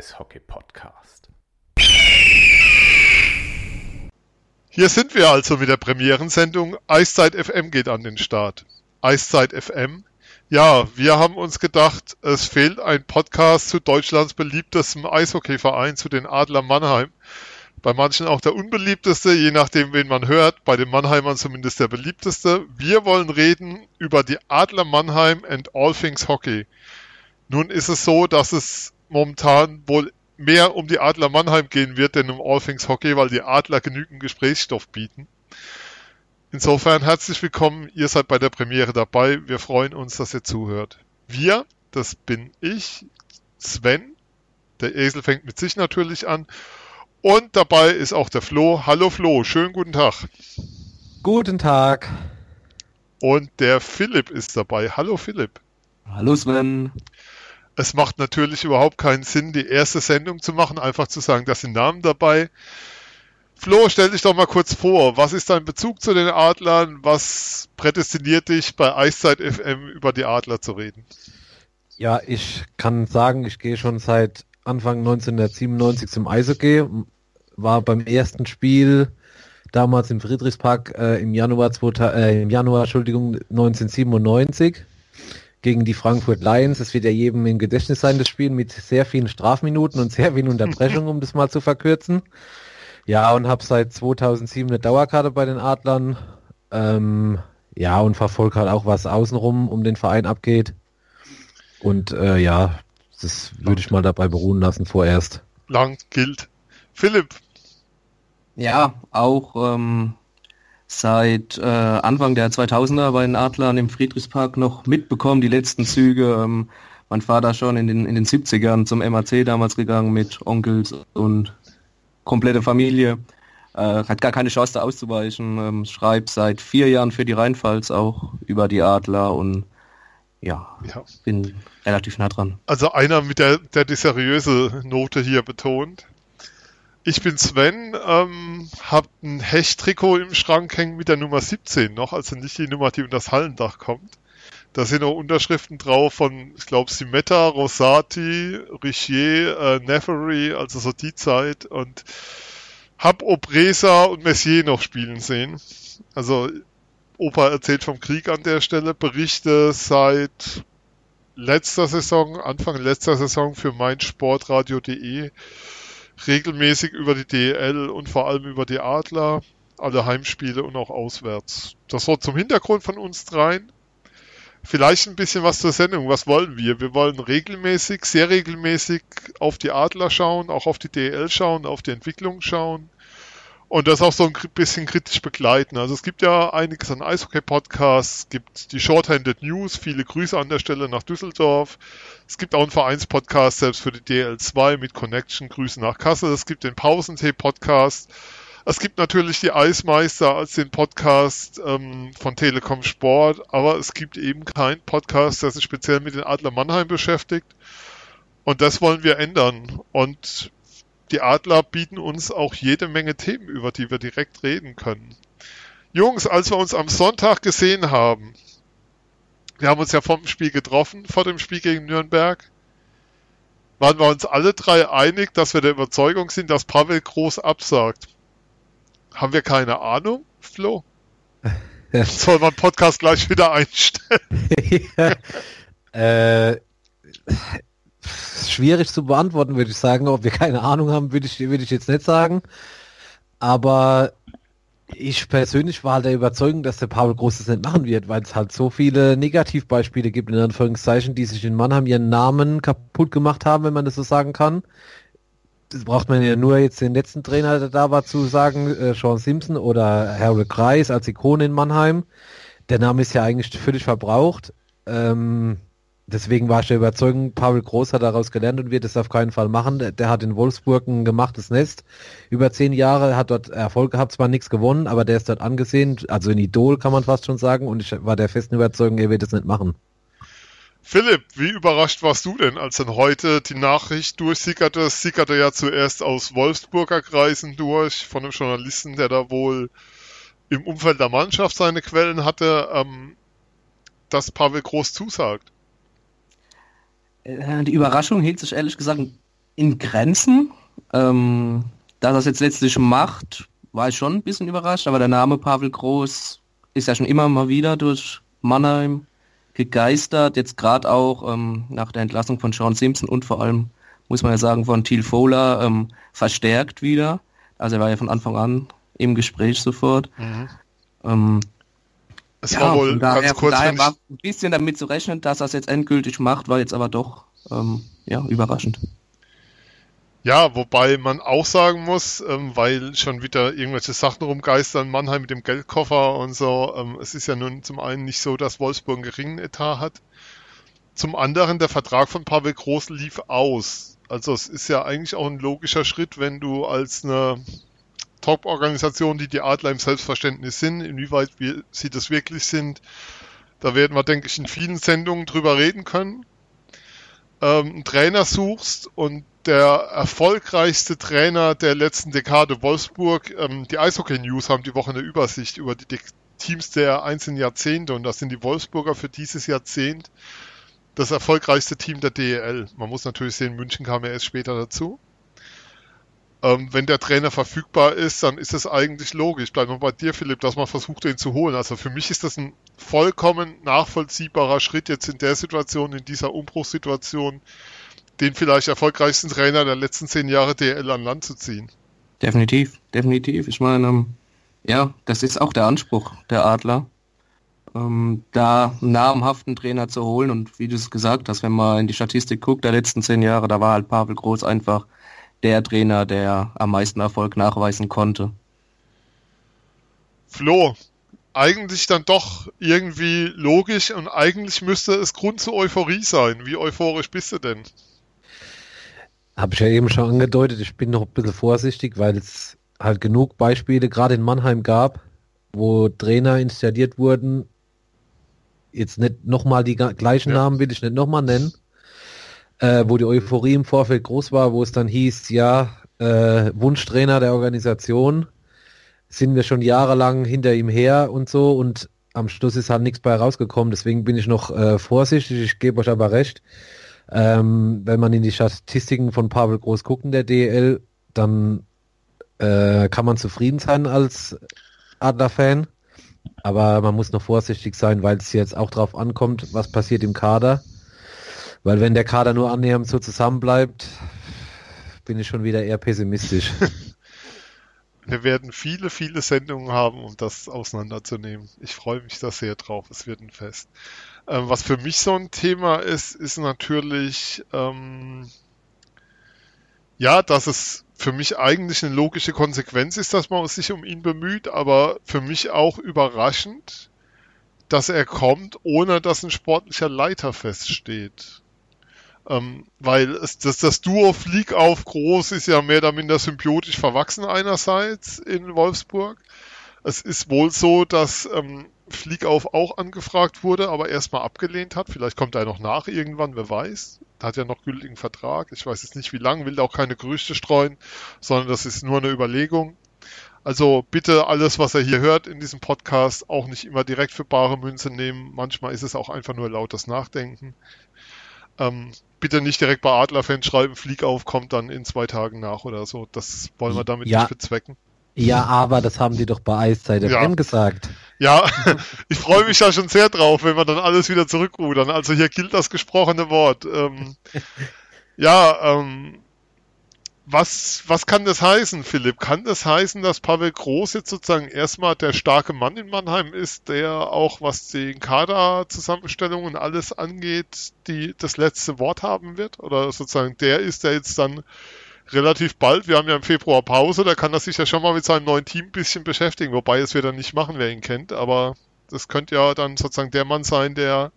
Eishockey-Podcast. Hier sind wir also mit der Premierensendung Eiszeit FM geht an den Start. Eiszeit FM? Ja, wir haben uns gedacht, es fehlt ein Podcast zu Deutschlands beliebtestem Eishockeyverein, zu den Adler Mannheim. Bei manchen auch der unbeliebteste, je nachdem, wen man hört. Bei den Mannheimern zumindest der beliebteste. Wir wollen reden über die Adler Mannheim and all things Hockey. Nun ist es so, dass es momentan wohl mehr um die Adler Mannheim gehen wird, denn um All Things Hockey, weil die Adler genügend Gesprächsstoff bieten. Insofern herzlich willkommen, ihr seid bei der Premiere dabei. Wir freuen uns, dass ihr zuhört. Wir, das bin ich, Sven, der Esel fängt mit sich natürlich an. Und dabei ist auch der Flo. Hallo Flo, schönen guten Tag. Guten Tag. Und der Philipp ist dabei. Hallo Philipp. Hallo Sven. Es macht natürlich überhaupt keinen Sinn, die erste Sendung zu machen, einfach zu sagen, da sind Namen dabei. Flo, stell dich doch mal kurz vor. Was ist dein Bezug zu den Adlern? Was prädestiniert dich bei Eiszeit FM über die Adler zu reden? Ja, ich kann sagen, ich gehe schon seit Anfang 1997 zum Eishockey. War beim ersten Spiel damals im Friedrichspark äh, im Januar, 2000, äh, im Januar Entschuldigung, 1997 gegen die Frankfurt Lions. Es wird ja jedem im Gedächtnis sein, das Spiel mit sehr vielen Strafminuten und sehr vielen Unterbrechungen, um das mal zu verkürzen. Ja, und habe seit 2007 eine Dauerkarte bei den Adlern. Ähm, ja, und verfolge halt auch, was außenrum um den Verein abgeht. Und äh, ja, das würde ich mal dabei beruhen lassen vorerst. Lang gilt. Philipp. Ja, auch ähm, seit äh, Anfang der 2000er bei den Adlern im Friedrichspark noch mitbekommen, die letzten Züge. Ähm, mein Vater schon in den, in den 70ern zum MAC damals gegangen mit Onkels und komplette Familie. Äh, hat gar keine Chance da auszuweichen. Ähm, schreibt seit vier Jahren für die Rheinpfalz auch über die Adler und ja, ja, bin relativ nah dran. Also einer mit der, der die seriöse Note hier betont. Ich bin Sven, ähm, hab ein Hecht-Trikot im Schrank hängen mit der Nummer 17 noch, also nicht die Nummer, die unter das Hallendach kommt. Da sind noch Unterschriften drauf von, ich glaube, Simetta, Rosati, Richier, äh, Nefery, also so die Zeit und hab Obresa und Messier noch spielen sehen. Also Opa erzählt vom Krieg an der Stelle, Berichte seit letzter Saison, Anfang letzter Saison für meinsportradio.de regelmäßig über die DL und vor allem über die Adler, alle Heimspiele und auch auswärts. Das war zum Hintergrund von uns dreien. Vielleicht ein bisschen was zur Sendung. Was wollen wir? Wir wollen regelmäßig, sehr regelmäßig auf die Adler schauen, auch auf die DL schauen, auf die Entwicklung schauen und das auch so ein bisschen kritisch begleiten. Also es gibt ja einiges an Eishockey-Podcasts, gibt die Shorthanded News, viele Grüße an der Stelle nach Düsseldorf. Es gibt auch einen Vereinspodcast selbst für die DL2 mit Connection, Grüße nach Kassel. Es gibt den Pausentee-Podcast. Es gibt natürlich die Eismeister als den Podcast ähm, von Telekom Sport, aber es gibt eben keinen Podcast, der sich speziell mit den Adler Mannheim beschäftigt. Und das wollen wir ändern. Und die Adler bieten uns auch jede Menge Themen, über die wir direkt reden können. Jungs, als wir uns am Sonntag gesehen haben, wir haben uns ja vom Spiel getroffen, vor dem Spiel gegen Nürnberg, waren wir uns alle drei einig, dass wir der Überzeugung sind, dass Pavel groß absagt. Haben wir keine Ahnung, Flo? Soll man Podcast gleich wieder einstellen? ja, äh, schwierig zu beantworten, würde ich sagen. Ob wir keine Ahnung haben, würde ich, würde ich jetzt nicht sagen. Aber ich persönlich war halt der Überzeugung, dass der Paul Groß das nicht machen wird, weil es halt so viele Negativbeispiele gibt, in Anführungszeichen, die sich in Mannheim ihren Namen kaputt gemacht haben, wenn man das so sagen kann. Das braucht man ja nur jetzt den letzten Trainer, der da war, zu sagen, äh, Sean Simpson oder Harold Kreis als Ikone in Mannheim. Der Name ist ja eigentlich völlig verbraucht. Ähm, deswegen war ich der Überzeugung, Pavel Groß hat daraus gelernt und wird es auf keinen Fall machen. Der, der, hat in Wolfsburg ein gemachtes Nest. Über zehn Jahre hat dort Erfolg gehabt, zwar nichts gewonnen, aber der ist dort angesehen, also ein Idol kann man fast schon sagen und ich war der festen Überzeugung, er wird es nicht machen. Philipp, wie überrascht warst du denn, als dann heute die Nachricht durchsickerte? Es sickerte ja zuerst aus Wolfsburger Kreisen durch, von einem Journalisten, der da wohl im Umfeld der Mannschaft seine Quellen hatte, ähm, dass Pavel Groß zusagt. Äh, die Überraschung hielt sich ehrlich gesagt in Grenzen. Ähm, dass er es jetzt letztlich macht, war ich schon ein bisschen überrascht, aber der Name Pavel Groß ist ja schon immer mal wieder durch Mannheim gegeistert, jetzt gerade auch ähm, nach der Entlassung von Sean Simpson und vor allem, muss man ja sagen, von Thiel Fowler ähm, verstärkt wieder. Also er war ja von Anfang an im Gespräch sofort. Mhm. Ähm, es ja, war wohl daher, ganz kurz, daher war ein bisschen damit zu rechnen, dass er es jetzt endgültig macht, war jetzt aber doch ähm, ja, überraschend. Ja, wobei man auch sagen muss, ähm, weil schon wieder irgendwelche Sachen rumgeistern, Mannheim mit dem Geldkoffer und so, ähm, es ist ja nun zum einen nicht so, dass Wolfsburg einen geringen Etat hat. Zum anderen, der Vertrag von Pavel Groß lief aus. Also es ist ja eigentlich auch ein logischer Schritt, wenn du als eine Top-Organisation, die die Adler im Selbstverständnis sind, inwieweit wir, sie das wirklich sind, da werden wir, denke ich, in vielen Sendungen drüber reden können. Ähm, einen Trainer suchst und der erfolgreichste Trainer der letzten Dekade Wolfsburg. Ähm, die Eishockey News haben die Woche eine Übersicht über die Teams der einzelnen Jahrzehnte und das sind die Wolfsburger für dieses Jahrzehnt das erfolgreichste Team der DEL. Man muss natürlich sehen, München kam ja erst später dazu. Ähm, wenn der Trainer verfügbar ist, dann ist es eigentlich logisch. Bleib mal bei dir, Philipp, dass man versucht, ihn zu holen. Also für mich ist das ein vollkommen nachvollziehbarer Schritt jetzt in der Situation, in dieser Umbruchssituation, den vielleicht erfolgreichsten Trainer der letzten zehn Jahre DL an Land zu ziehen. Definitiv, definitiv. Ich meine, ähm, ja, das ist auch der Anspruch der Adler, ähm, da einen namhaften Trainer zu holen. Und wie du es gesagt hast, wenn man in die Statistik guckt der letzten zehn Jahre, da war halt Pavel Groß einfach der Trainer, der am meisten Erfolg nachweisen konnte. Flo, eigentlich dann doch irgendwie logisch und eigentlich müsste es Grund zur Euphorie sein. Wie euphorisch bist du denn? Habe ich ja eben schon angedeutet, ich bin noch ein bisschen vorsichtig, weil es halt genug Beispiele gerade in Mannheim gab, wo Trainer installiert wurden. Jetzt nicht nochmal die gleichen ja. Namen will ich nicht nochmal nennen. Äh, wo die Euphorie im Vorfeld groß war, wo es dann hieß, ja, äh, Wunschtrainer der Organisation, sind wir schon jahrelang hinter ihm her und so und am Schluss ist halt nichts bei rausgekommen, deswegen bin ich noch äh, vorsichtig, ich gebe euch aber recht. Ähm, wenn man in die Statistiken von Pavel Groß guckt in der DL, dann äh, kann man zufrieden sein als Adler-Fan. Aber man muss noch vorsichtig sein, weil es jetzt auch darauf ankommt, was passiert im Kader. Weil wenn der Kader nur annähernd so zusammenbleibt, bin ich schon wieder eher pessimistisch. Wir werden viele, viele Sendungen haben, um das auseinanderzunehmen. Ich freue mich da sehr drauf. Es wird ein Fest. Ähm, was für mich so ein Thema ist, ist natürlich, ähm, ja, dass es für mich eigentlich eine logische Konsequenz ist, dass man sich um ihn bemüht, aber für mich auch überraschend, dass er kommt, ohne dass ein sportlicher Leiter feststeht. Ähm, weil es, das, das Duo Flieg auf Groß ist ja mehr oder minder symbiotisch verwachsen einerseits in Wolfsburg. Es ist wohl so, dass ähm, Fliegauf auch angefragt wurde, aber erstmal abgelehnt hat. Vielleicht kommt er noch nach irgendwann, wer weiß. Hat ja noch gültigen Vertrag. Ich weiß jetzt nicht wie lange, will auch keine Gerüchte streuen, sondern das ist nur eine Überlegung. Also bitte alles, was er hier hört in diesem Podcast, auch nicht immer direkt für bare Münze nehmen. Manchmal ist es auch einfach nur lautes Nachdenken. Ähm, bitte nicht direkt bei Adler-Fans schreiben, Fliegauf kommt dann in zwei Tagen nach oder so. Das wollen wir damit ja. nicht bezwecken. Ja, aber das haben die doch bei Eiszeit ja. gesagt. Ja, ich freue mich da schon sehr drauf, wenn wir dann alles wieder zurückrudern. Also hier gilt das gesprochene Wort. Ähm, ja, ähm, was, was kann das heißen, Philipp? Kann das heißen, dass Pavel Groß jetzt sozusagen erstmal der starke Mann in Mannheim ist, der auch, was die Kaderzusammenstellung und alles angeht, die das letzte Wort haben wird? Oder sozusagen der ist, der jetzt dann relativ bald, wir haben ja im Februar Pause, da kann er sich ja schon mal mit seinem neuen Team ein bisschen beschäftigen, wobei es wird er nicht machen, wer ihn kennt, aber das könnte ja dann sozusagen der Mann sein, der,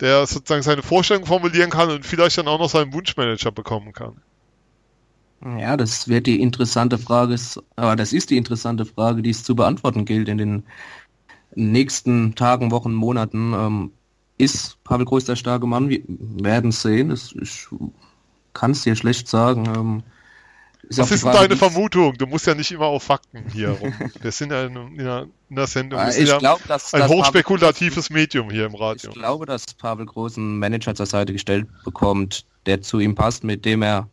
der sozusagen seine Vorstellung formulieren kann und vielleicht dann auch noch seinen Wunschmanager bekommen kann. Ja, das wird die interessante Frage, aber das ist die interessante Frage, die es zu beantworten gilt in den nächsten Tagen, Wochen, Monaten. Ähm, ist Pavel Groß der starke Mann? Wir werden sehen. Das, ich kann es dir schlecht sagen. Ähm, Was ist denn deine Vermutung? Du musst ja nicht immer auf Fakten hier rum. Wir sind ja in, einer, in einer Sendung. Wir ich ja glaub, dass, ein dass hochspekulatives Medium hier im Radio. Ich glaube, dass Pavel Groß einen Manager zur Seite gestellt bekommt, der zu ihm passt, mit dem er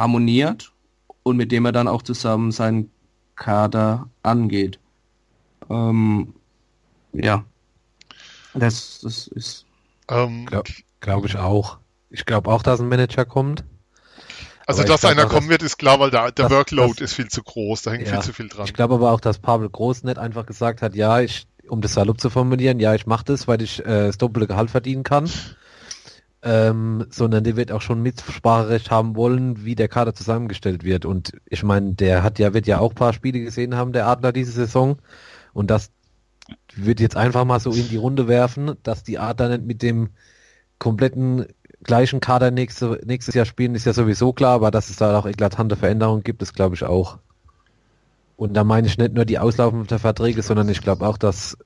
harmoniert und mit dem er dann auch zusammen seinen Kader angeht. Ähm, ja. Das, das ist. Ähm, Glaube glaub ich auch. Ich glaube auch, dass ein Manager kommt. Also, dass einer kommen wird, ist klar, weil der, der das, Workload das, ist viel zu groß, da hängt ja, viel zu viel dran. Ich glaube aber auch, dass Pavel Groß nicht einfach gesagt hat, ja, ich, um das salopp zu formulieren, ja, ich mache das, weil ich äh, das doppelte Gehalt verdienen kann. Ähm, sondern der wird auch schon Mitspracherecht haben wollen, wie der Kader zusammengestellt wird. Und ich meine, der hat ja, wird ja auch ein paar Spiele gesehen haben, der Adler diese Saison. Und das wird jetzt einfach mal so in die Runde werfen, dass die Adler nicht mit dem kompletten gleichen Kader nächste, nächstes Jahr spielen, ist ja sowieso klar, aber dass es da auch eklatante Veränderungen gibt, ist glaube ich auch. Und da meine ich nicht nur die auslaufenden Verträge, sondern ich glaube auch, dass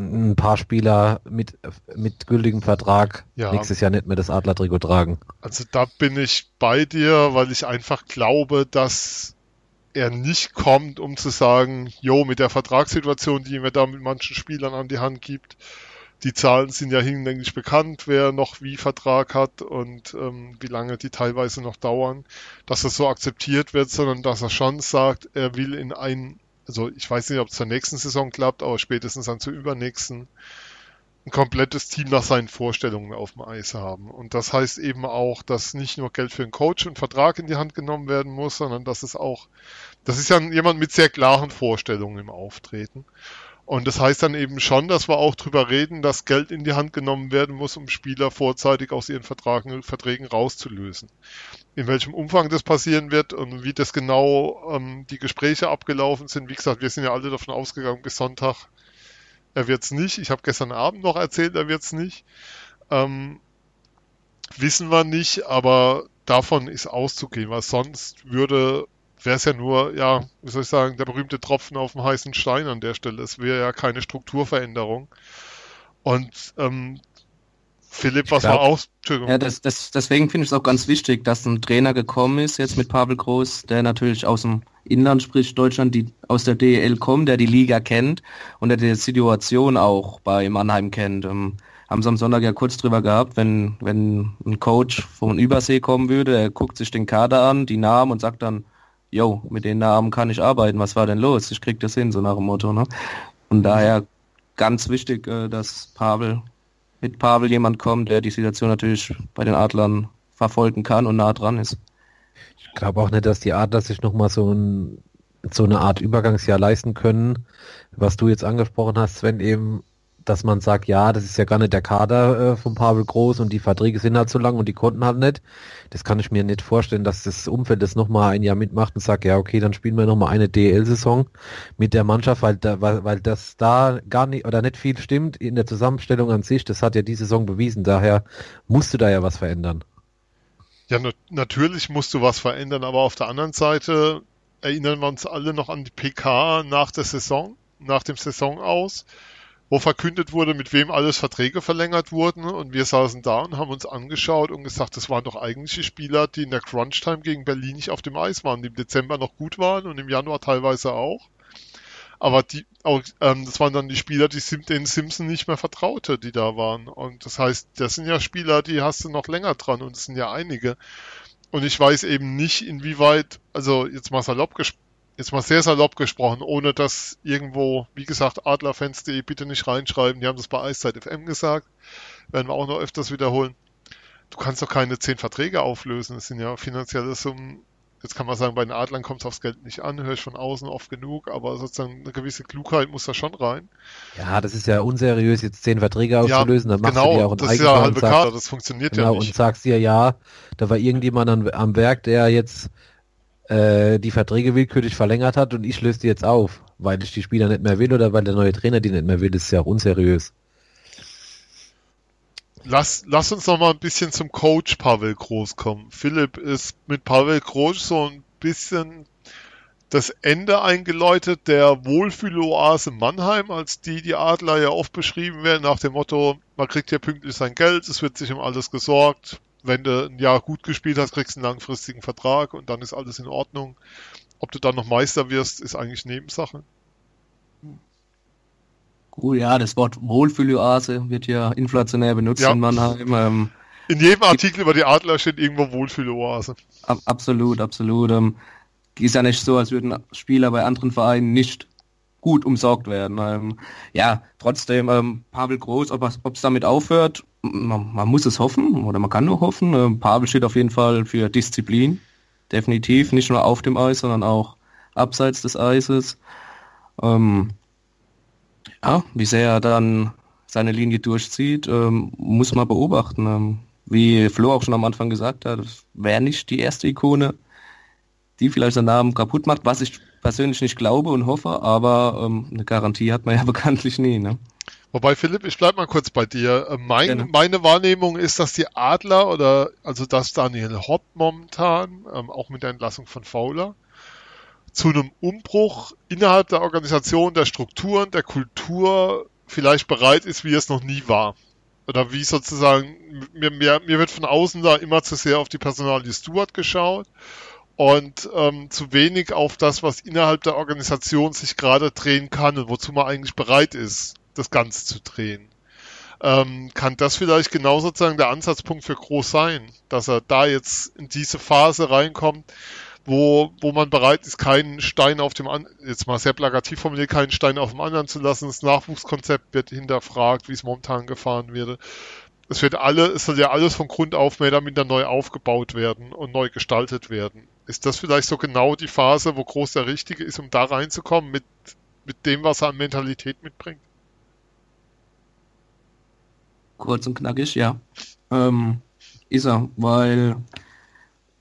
ein paar Spieler mit, mit gültigem Vertrag ja. nächstes Jahr nicht mehr das Adler-Trikot tragen. Also da bin ich bei dir, weil ich einfach glaube, dass er nicht kommt, um zu sagen, jo, mit der Vertragssituation, die mir da mit manchen Spielern an die Hand gibt, die Zahlen sind ja hinlänglich bekannt, wer noch wie Vertrag hat und ähm, wie lange die teilweise noch dauern, dass das so akzeptiert wird, sondern dass er schon sagt, er will in ein, also ich weiß nicht, ob es zur nächsten Saison klappt, aber spätestens dann zur übernächsten, ein komplettes Team nach seinen Vorstellungen auf dem Eis haben. Und das heißt eben auch, dass nicht nur Geld für einen Coach und Vertrag in die Hand genommen werden muss, sondern dass es auch, das ist ja jemand mit sehr klaren Vorstellungen im Auftreten. Und das heißt dann eben schon, dass wir auch drüber reden, dass Geld in die Hand genommen werden muss, um Spieler vorzeitig aus ihren Vertragen, Verträgen rauszulösen. In welchem Umfang das passieren wird und wie das genau ähm, die Gespräche abgelaufen sind. Wie gesagt, wir sind ja alle davon ausgegangen, bis Sonntag er wird's nicht. Ich habe gestern Abend noch erzählt, er wird's nicht. Ähm, wissen wir nicht, aber davon ist auszugehen, weil sonst würde wäre es ja nur, ja, wie soll ich sagen, der berühmte Tropfen auf dem heißen Stein an der Stelle. Es wäre ja keine Strukturveränderung. Und ähm, Philipp, was glaub, war aus? Ja, das, das, deswegen finde ich es auch ganz wichtig, dass ein Trainer gekommen ist, jetzt mit Pavel Groß, der natürlich aus dem Inland, sprich Deutschland, die aus der DEL kommt, der die Liga kennt und der die Situation auch bei Mannheim kennt. Ähm, haben sie am Sonntag ja kurz drüber gehabt, wenn, wenn ein Coach von Übersee kommen würde, er guckt sich den Kader an, die Namen und sagt dann, yo, mit den Namen kann ich arbeiten, was war denn los? Ich krieg das hin, so nach dem Motto, ne? Und daher ganz wichtig, äh, dass Pavel, mit Pavel jemand kommt, der die Situation natürlich bei den Adlern verfolgen kann und nah dran ist. Ich glaube auch nicht, dass die Adler sich nochmal so, ein, so eine Art Übergangsjahr leisten können, was du jetzt angesprochen hast, Sven, eben dass man sagt, ja, das ist ja gar nicht der Kader äh, von Pavel Groß und die Verträge sind halt so lang und die konnten halt nicht. Das kann ich mir nicht vorstellen, dass das Umfeld das nochmal ein Jahr mitmacht und sagt, ja, okay, dann spielen wir nochmal eine DL-Saison mit der Mannschaft, weil, da, weil, weil das da gar nicht oder nicht viel stimmt in der Zusammenstellung an sich. Das hat ja die Saison bewiesen. Daher musst du da ja was verändern. Ja, natürlich musst du was verändern, aber auf der anderen Seite erinnern wir uns alle noch an die PK nach der Saison, nach dem Saison aus wo verkündet wurde, mit wem alles Verträge verlängert wurden. Und wir saßen da und haben uns angeschaut und gesagt, das waren doch eigentlich die Spieler, die in der Crunch-Time gegen Berlin nicht auf dem Eis waren, die im Dezember noch gut waren und im Januar teilweise auch. Aber die, auch, ähm, das waren dann die Spieler, die Sim, den Simpson nicht mehr vertraute, die da waren. Und das heißt, das sind ja Spieler, die hast du noch länger dran und es sind ja einige. Und ich weiß eben nicht, inwieweit, also jetzt mal salopp gesprochen, jetzt mal sehr salopp gesprochen, ohne dass irgendwo, wie gesagt, Adlerfans.de bitte nicht reinschreiben, die haben das bei Eiszeit FM gesagt, werden wir auch noch öfters wiederholen. Du kannst doch keine zehn Verträge auflösen, das sind ja finanzielle Summen. Jetzt kann man sagen, bei den Adlern kommt es aufs Geld nicht an, höre ich von außen oft genug, aber sozusagen eine gewisse Klugheit muss da schon rein. Ja, das ist ja unseriös, jetzt zehn Verträge auszulösen, ja, dann machst genau, du dir auch ein das ist ja halbe Karte, das funktioniert genau, ja nicht. und sagst dir, ja, da war irgendjemand am, am Werk, der jetzt äh, die Verträge willkürlich verlängert hat und ich löse die jetzt auf, weil ich die Spieler nicht mehr will oder weil der neue Trainer die nicht mehr will, das ist ja auch unseriös. Lass, lass uns noch mal ein bisschen zum Coach Pavel Groß kommen. Philipp ist mit Pavel Groß so ein bisschen das Ende eingeläutet der Wohlfühloase Mannheim, als die die Adler ja oft beschrieben werden, nach dem Motto, man kriegt hier pünktlich sein Geld, es wird sich um alles gesorgt, wenn du ein Jahr gut gespielt hast, kriegst du einen langfristigen Vertrag und dann ist alles in Ordnung. Ob du dann noch Meister wirst, ist eigentlich Nebensache. Gut, ja, das Wort Wohlfühloase wird ja inflationär benutzt Ja. in Mannheim. Ähm, In jedem Artikel über die Adler steht irgendwo Wohlfühloase. ab, absolut, absolut. Ähm, ist ja nicht so, als würden Spieler bei anderen Vereinen nicht gut umsorgt werden. Ähm, ja, trotzdem, ähm, Pavel Groß, ob es damit aufhört, man, man muss es hoffen oder man kann nur hoffen. Ähm, Pavel steht auf jeden Fall für Disziplin, definitiv, nicht nur auf dem Eis, sondern auch abseits des Eises. Ähm, ja, wie sehr er dann seine Linie durchzieht, ähm, muss man beobachten. Ähm, wie Flo auch schon am Anfang gesagt hat, wäre nicht die erste Ikone, die vielleicht seinen Namen kaputt macht, was ich persönlich nicht glaube und hoffe, aber ähm, eine Garantie hat man ja bekanntlich nie. Ne? Wobei, Philipp, ich bleib mal kurz bei dir. Äh, Mein, Gerne. meine Wahrnehmung ist, dass die Adler oder also dass Daniel Hopp momentan, ähm, auch mit der Entlassung von Fowler, zu einem Umbruch innerhalb der Organisation, der Strukturen, der Kultur vielleicht bereit ist, wie es noch nie war. Oder wie sozusagen, mir, mir, mir wird von außen da immer zu sehr auf die Personalie Stewart geschaut und ähm, zu wenig auf das, was innerhalb der Organisation sich gerade drehen kann und wozu man eigentlich bereit ist, das Ganze zu drehen. Ähm, kann das vielleicht genau sozusagen der Ansatzpunkt für Groß sein, dass er da jetzt in diese Phase reinkommt, wo, wo man bereit ist, keinen Stein auf dem, an jetzt mal sehr plakativ formuliert, keinen Stein auf dem anderen zu lassen. Das Nachwuchskonzept wird hinterfragt, wie es momentan gefahren wird. Es wird alle, es soll ja alles von Grund auf mehr oder minder neu aufgebaut werden und neu gestaltet werden. Ist das vielleicht so genau die Phase, wo Groß der Richtige ist, um da reinzukommen mit, mit dem, was er an Mentalität mitbringt? Kurz und knackig, ja. Ähm, ist er, weil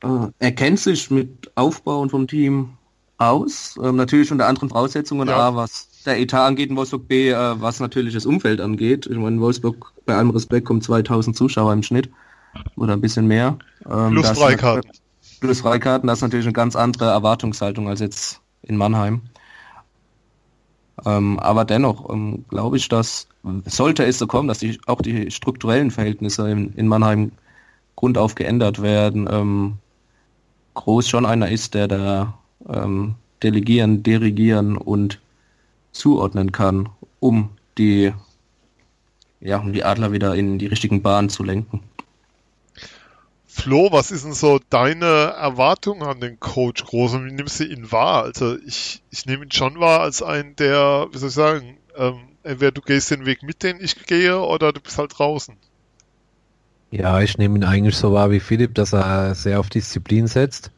äh, er kennt sich mit Aufbauen vom Team aus, ähm, natürlich unter anderen Voraussetzungen, Ja. A, was der Etat angeht in Wolfsburg, B, äh, was natürlich das Umfeld angeht. Ich meine, in Wolfsburg, bei allem Respekt, kommen 2000 Zuschauer im Schnitt oder ein bisschen mehr. Ähm, Plus Freikarten. Plus Freikarten, das ist natürlich eine ganz andere Erwartungshaltung als jetzt in Mannheim. Ähm, aber dennoch ähm, glaube ich, dass sollte es so kommen, dass die, auch die strukturellen Verhältnisse in, in Mannheim grundauf geändert werden, ähm, Groß schon einer ist, der da ähm, delegieren, dirigieren und zuordnen kann, um die ja, um die Adler wieder in die richtigen Bahnen zu lenken. Flo, was ist denn so deine Erwartung an den Coach Groß und wie nimmst du ihn wahr? Also ich, ich nehme ihn schon wahr als einen, der, wie soll ich sagen, ähm, entweder du gehst den Weg mit, den ich gehe, oder du bist halt draußen. Ja, ich nehme ihn eigentlich so wahr wie Philipp, dass er sehr auf Disziplin setzt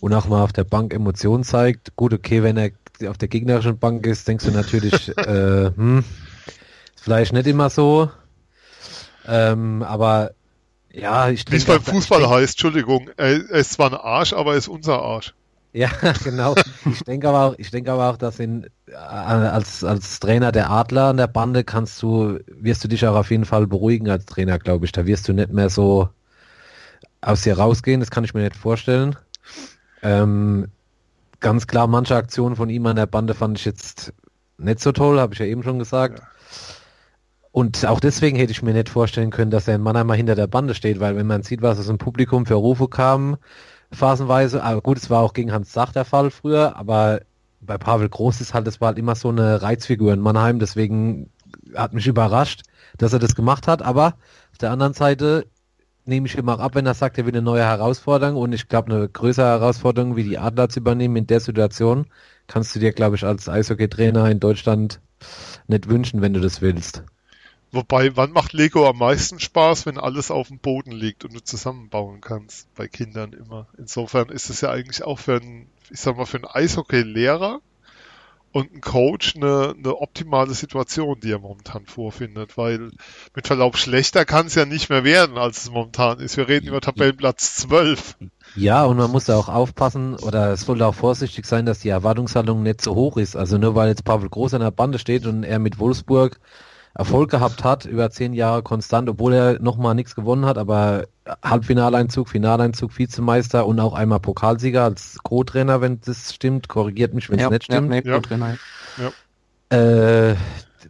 und auch mal auf der Bank Emotionen zeigt. Gut, okay, wenn er auf der gegnerischen Bank ist, denkst du natürlich, äh, hm, vielleicht nicht immer so. Ähm, aber ja, ich Wie es beim Fußball heißt, Entschuldigung, er, er ist zwar ein Arsch, aber er ist unser Arsch. Ja, genau. Ich denke aber auch, ich denke aber auch, dass in, äh, als, als Trainer der Adler an der Bande kannst du, wirst du dich auch auf jeden Fall beruhigen als Trainer, glaube ich. Da wirst du nicht mehr so aus dir rausgehen, das kann ich mir nicht vorstellen. Ähm, ganz klar, manche Aktionen von ihm an der Bande fand ich jetzt nicht so toll, habe ich ja eben schon gesagt. Ja. Und auch deswegen hätte ich mir nicht vorstellen können, dass er in Mannheim mal hinter der Bande steht, weil wenn man sieht, was aus dem Publikum für Rufe kam, phasenweise, aber gut, es war auch gegen Hans Sach der Fall früher, aber bei Pavel Groß ist halt, das war halt immer so eine Reizfigur in Mannheim, deswegen hat mich überrascht, dass er das gemacht hat, aber auf der anderen Seite nehme ich auch ab, wenn er sagt, er will eine neue Herausforderung und ich glaube, eine größere Herausforderung wie die Adler zu übernehmen in der Situation, kannst du dir, glaube ich, als Eishockey-Trainer in Deutschland nicht wünschen, wenn du das willst. Wobei, wann macht Lego am meisten Spaß, wenn alles auf dem Boden liegt und du zusammenbauen kannst? Bei Kindern immer. Insofern ist es ja eigentlich auch für einen, ich sag mal, für einen Eishockey-Lehrer und einen Coach eine, eine optimale Situation, die er momentan vorfindet, weil mit Verlaub schlechter kann es ja nicht mehr werden, als es momentan ist. Wir reden über Tabellenplatz 12. Ja, und man muss da auch aufpassen, oder es sollte auch vorsichtig sein, dass die Erwartungshaltung nicht so hoch ist. Also nur weil jetzt Pavel Groß an der Bande steht und er mit Wolfsburg Erfolg gehabt hat, über zehn Jahre konstant, obwohl er nochmal nichts gewonnen hat, aber Halbfinaleinzug, Finaleinzug, Vizemeister und auch einmal Pokalsieger als Co-Trainer, wenn das stimmt, korrigiert mich, wenn es nicht stimmt. nee, Ja. Co-Trainer. Äh,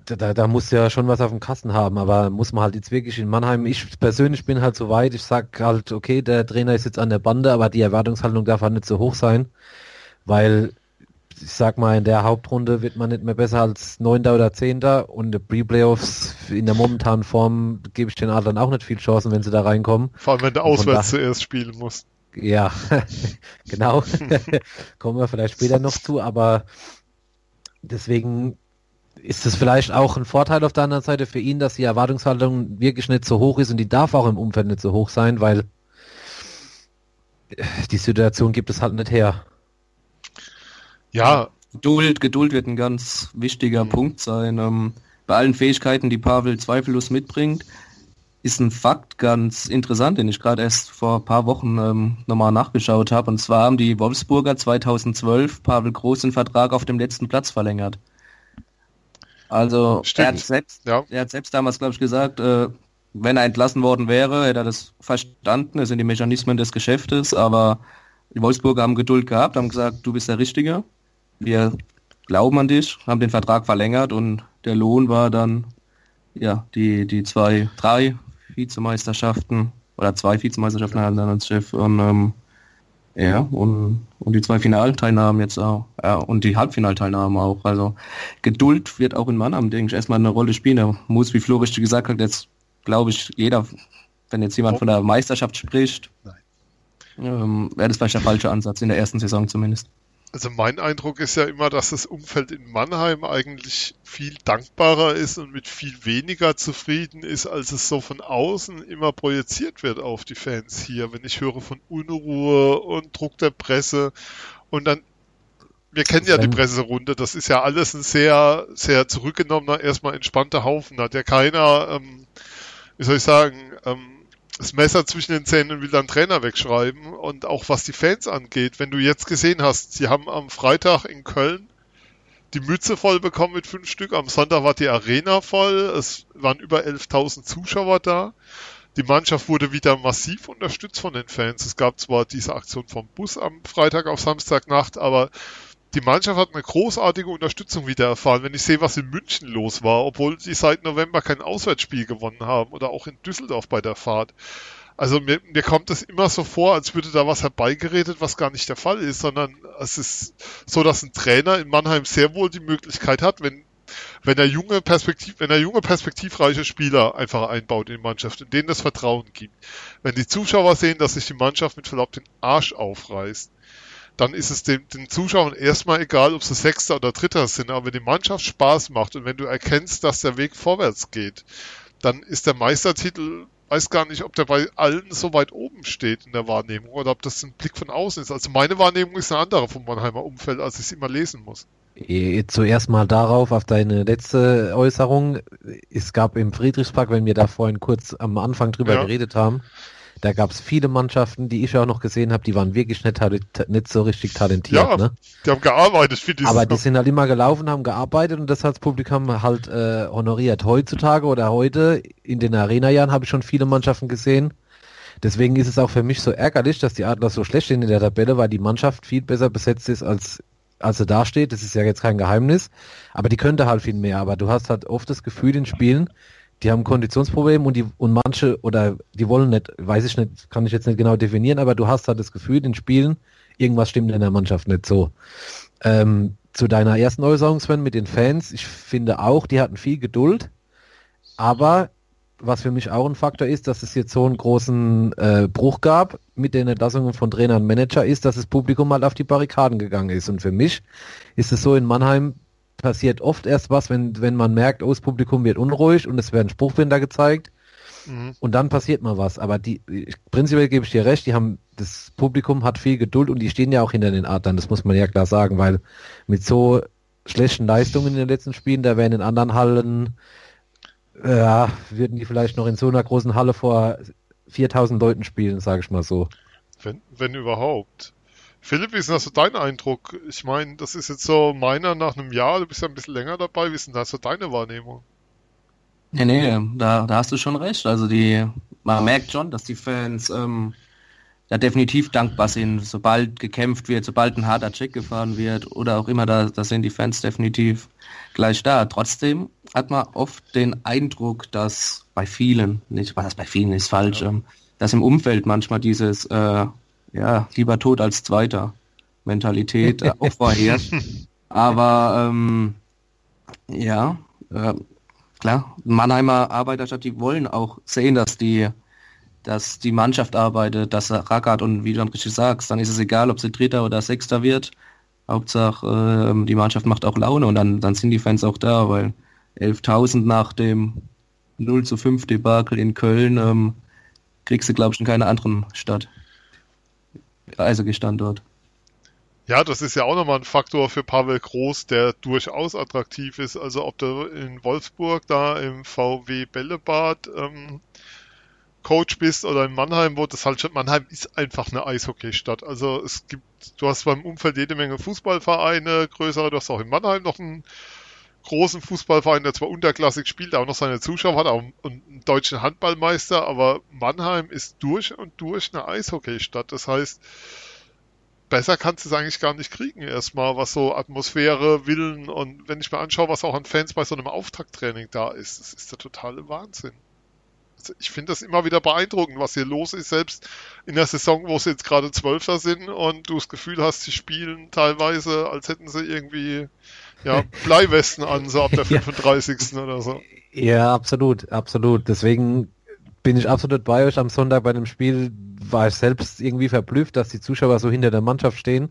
da, da muss ja schon was auf dem Kasten haben, aber muss man halt jetzt wirklich in Mannheim, ich persönlich bin halt so weit, ich sag halt, okay, der Trainer ist jetzt an der Bande, aber die Erwartungshaltung darf halt nicht so hoch sein, weil ich sag mal, in der Hauptrunde wird man nicht mehr besser als Neunter oder Zehnter und die Pre-Playoffs in der momentanen Form gebe ich den Adlern auch nicht viel Chancen, wenn sie da reinkommen. Vor allem, wenn du auswärts zuerst spielen musst. Ja, genau. Kommen wir vielleicht später noch zu, aber deswegen ist es vielleicht auch ein Vorteil auf der anderen Seite für ihn, dass die Erwartungshaltung wirklich nicht so hoch ist und die darf auch im Umfeld nicht so hoch sein, weil die Situation gibt es halt nicht her. Ja. Geduld, Geduld wird ein ganz wichtiger mhm. Punkt sein. Ähm, bei allen Fähigkeiten, die Pavel zweifellos mitbringt, ist ein Fakt ganz interessant, den ich gerade erst vor ein paar Wochen ähm, nochmal nachgeschaut habe. Und zwar haben die Wolfsburger 2012 Pavel Groß den Vertrag auf dem letzten Platz verlängert. Also er hat, selbst, ja. er hat selbst damals, glaube ich, gesagt, äh, wenn er entlassen worden wäre, hätte er das verstanden. Das sind die Mechanismen des Geschäftes, aber die Wolfsburger haben Geduld gehabt, haben gesagt, du bist der Richtige. Wir glauben an dich, haben den Vertrag verlängert und der Lohn war dann ja die, die zwei, drei Vizemeisterschaften oder zwei Vizemeisterschaften ja. dann als Chef und ähm, ja, und, und die zwei Finalteilnahmen jetzt auch. Ja, und die Halbfinalteilnahmen auch. Also Geduld wird auch in Mannheim, denke ich, erstmal eine Rolle spielen. Da muss, wie Flo richtig gesagt hat, jetzt glaube ich, jeder, wenn jetzt jemand von der Meisterschaft spricht, ähm, wäre das vielleicht der falsche Ansatz, in der ersten Saison zumindest. Also mein Eindruck ist ja immer, dass das Umfeld in Mannheim eigentlich viel dankbarer ist und mit viel weniger zufrieden ist, als es so von außen immer projiziert wird auf die Fans hier. Wenn ich höre von Unruhe und Druck der Presse und dann, wir kennen ja die Presserunde, das ist ja alles ein sehr, sehr zurückgenommener, erstmal entspannter Haufen. Da hat ja keiner, ähm, wie soll ich sagen, ähm, das Messer zwischen den Zähnen will dann Trainer wegschreiben. Und auch was die Fans angeht, wenn du jetzt gesehen hast, sie haben am Freitag in Köln die Mütze voll bekommen mit fünf Stück. Am Sonntag war die Arena voll. Es waren über 11.000 Zuschauer da. Die Mannschaft wurde wieder massiv unterstützt von den Fans. Es gab zwar diese Aktion vom Bus am Freitag auf Samstagnacht, aber die Mannschaft hat eine großartige Unterstützung wieder erfahren. Wenn ich sehe, was in München los war, obwohl die seit November kein Auswärtsspiel gewonnen haben oder auch in Düsseldorf bei der Fahrt. Also mir, mir kommt es immer so vor, als würde da was herbeigeredet, was gar nicht der Fall ist, sondern es ist so, dass ein Trainer in Mannheim sehr wohl die Möglichkeit hat, wenn wenn er junge Perspektiv, wenn er junge perspektivreiche Spieler einfach einbaut in die Mannschaft, in denen das Vertrauen gibt. Wenn die Zuschauer sehen, dass sich die Mannschaft mit Verlaub den Arsch aufreißt, dann ist es dem, den Zuschauern erstmal egal, ob sie Sechster oder Dritter sind. Aber wenn die Mannschaft Spaß macht und wenn du erkennst, dass der Weg vorwärts geht, dann ist der Meistertitel, weiß gar nicht, ob der bei allen so weit oben steht in der Wahrnehmung oder ob das ein Blick von außen ist. Also meine Wahrnehmung ist eine andere vom Mannheimer Umfeld, als ich es immer lesen muss. Zuerst mal darauf, auf deine letzte Äußerung. Es gab im Friedrichspark, wenn wir da vorhin kurz am Anfang drüber ja. geredet haben, da gab es viele Mannschaften, die ich auch noch gesehen habe, die waren wirklich nicht, nicht so richtig talentiert. Ja, ne? die haben gearbeitet für dieses Aber die sind halt immer gelaufen, haben gearbeitet und das hat das Publikum halt äh, honoriert. Heutzutage oder heute, in den Arena-Jahren, habe ich schon viele Mannschaften gesehen. Deswegen ist es auch für mich so ärgerlich, dass die Adler so schlecht sind in der Tabelle, weil die Mannschaft viel besser besetzt ist, als, als sie da steht. Das ist ja jetzt kein Geheimnis. Aber die könnte halt viel mehr. Aber du hast halt oft das Gefühl in Spielen, die haben Konditionsprobleme und die und manche oder die wollen nicht, weiß ich nicht, kann ich jetzt nicht genau definieren, aber du hast halt das Gefühl in Spielen, irgendwas stimmt in der Mannschaft nicht so. Ähm, zu deiner ersten Äußerung, Sven, mit den Fans, ich finde auch, die hatten viel Geduld, aber was für mich auch ein Faktor ist, dass es jetzt so einen großen äh, Bruch gab mit den Entlassungen von Trainer und Manager, ist, dass das Publikum mal auf die Barrikaden gegangen ist. Und für mich ist es so in Mannheim, passiert oft erst was, wenn, wenn man merkt, oh, das Publikum wird unruhig und es werden Spruchbinder gezeigt. Mhm. Und dann passiert mal was. Aber die, prinzipiell gebe ich dir recht, die haben, das Publikum hat viel Geduld und die stehen ja auch hinter den Adlern, das muss man ja klar sagen, weil mit so schlechten Leistungen in den letzten Spielen, da wären in anderen Hallen, ja, würden die vielleicht noch in so einer großen Halle vor 4000 Leuten spielen, sage ich mal so. Wenn, wenn überhaupt. Philipp, wie ist denn das so dein Eindruck? Ich meine, das ist jetzt so meiner nach einem Jahr, du bist ja ein bisschen länger dabei, wie ist denn das so deine Wahrnehmung? Nee, nee, da, da hast du schon recht. Also die, man merkt schon, dass die Fans ähm, da definitiv dankbar sind, sobald gekämpft wird, sobald ein harter Check gefahren wird oder auch immer, da, da sind die Fans definitiv gleich da. Trotzdem hat man oft den Eindruck, dass bei vielen, nicht, was bei vielen ist falsch, ja. ähm, dass im Umfeld manchmal dieses, äh, ja, lieber tot als Zweiter Mentalität äh, auch vorherrscht. Aber ähm, ja, äh, klar, Mannheimer Arbeiterstadt, die wollen auch sehen, dass die dass die Mannschaft arbeitet, dass er rackert und wie du dann richtig sagst, dann ist es egal, ob sie Dritter oder Sechster wird. Hauptsache, äh, die Mannschaft macht auch Laune und dann, dann sind die Fans auch da, weil 11.000 nach dem 0 zu 5 Debakel in Köln ähm, kriegst du, glaube ich, in keiner anderen Stadt. Eishockey-Standort. Ja, das ist ja auch nochmal ein Faktor für Pavel Groß, der durchaus attraktiv ist. Also ob du in Wolfsburg da im VW Bällebad ähm, Coach bist oder in Mannheim, wo das halt Mannheim ist einfach eine Eishockeystadt. Also es gibt, du hast beim Umfeld jede Menge Fußballvereine, größere, du hast auch in Mannheim noch einen großen Fußballverein, der zwar unterklassig spielt, auch noch seine Zuschauer hat, auch einen deutschen Handballmeister, aber Mannheim ist durch und durch eine Eishockeystadt. Das heißt, besser kannst du es eigentlich gar nicht kriegen erstmal, was so Atmosphäre, Willen und wenn ich mir anschaue, was auch an Fans bei so einem Auftakttraining da ist, das ist der totale Wahnsinn ich finde das immer wieder beeindruckend, was hier los ist, selbst in der Saison, wo sie jetzt gerade Zwölfter sind und du das Gefühl hast, sie spielen teilweise, als hätten sie irgendwie ja, Bleiwesten an, so ab der 35. ja. oder so. Ja, absolut, absolut. Deswegen bin ich absolut bei euch am Sonntag bei dem Spiel, war ich selbst irgendwie verblüfft, dass die Zuschauer so hinter der Mannschaft stehen,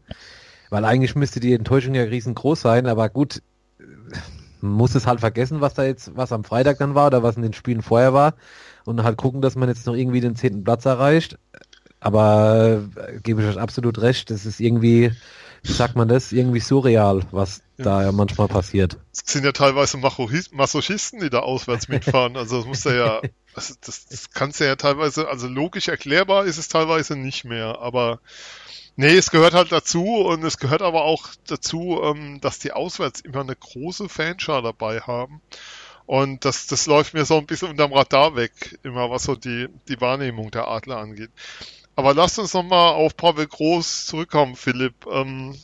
weil eigentlich müsste die Enttäuschung ja riesengroß sein, aber gut, man muss es halt vergessen, was da jetzt, was am Freitag dann war oder was in den Spielen vorher war und halt gucken, dass man jetzt noch irgendwie den zehnten Platz erreicht. Aber äh, gebe ich euch absolut recht, das ist irgendwie, wie sagt man das, irgendwie surreal, was ja. da ja manchmal passiert. Es sind ja teilweise Masochisten, die da auswärts mitfahren. Also das muss ja, also das, das kannst du ja teilweise, also logisch erklärbar ist es teilweise nicht mehr, aber Nee, es gehört halt dazu und es gehört aber auch dazu, ähm, dass die auswärts immer eine große Fanschar dabei haben. Und das, das läuft mir so ein bisschen unterm Radar weg, immer was so die, die Wahrnehmung der Adler angeht. Aber lasst uns nochmal auf Pavel Groß zurückkommen, Philipp. Ähm,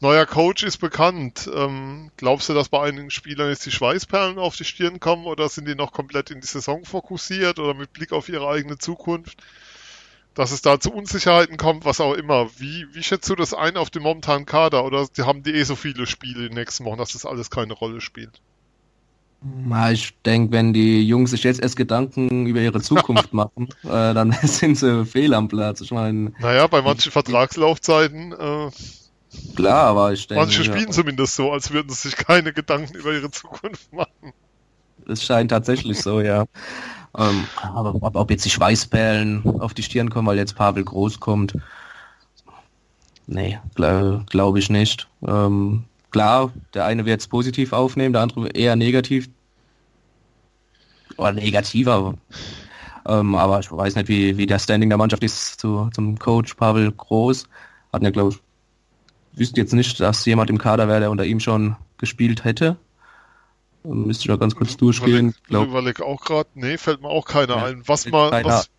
neuer Coach ist bekannt. Ähm, glaubst du, dass bei einigen Spielern jetzt die Schweißperlen auf die Stirn kommen oder sind die noch komplett in die Saison fokussiert oder mit Blick auf ihre eigene Zukunft? Dass es da zu Unsicherheiten kommt, was auch immer. Wie, wie schätzt du das ein auf den momentanen Kader oder haben die eh so viele Spiele in den nächsten Wochen, dass das alles keine Rolle spielt? Ich denke, wenn die Jungs sich jetzt erst Gedanken über ihre Zukunft machen, äh, dann sind sie fehl am Platz. Ich meine, naja, bei manchen Vertragslaufzeiten. Äh, klar, aber ich denke. Manche spielen ja, zumindest so, als würden sie sich keine Gedanken über ihre Zukunft machen. Es scheint tatsächlich so, ja. Ähm, aber ob, ob, jetzt die Schweißperlen auf die Stirn kommen, weil jetzt Pavel Groß kommt, nee, glaube glaub ich nicht. Ähm, klar, der eine wird es positiv aufnehmen, der andere eher negativ. Oder negativer. Ähm, aber ich weiß nicht, wie, wie der Standing der Mannschaft ist zu, zum Coach Pavel Groß. Hatten ja, glaube ich, wüsste jetzt nicht, dass jemand im Kader wäre, der unter ihm schon gespielt hätte. Ähm, müsste ich da ganz kurz durchgehen. Ich glaub, überleg auch gerade, nee, fällt mir auch keiner ja, ein. Was mal, was...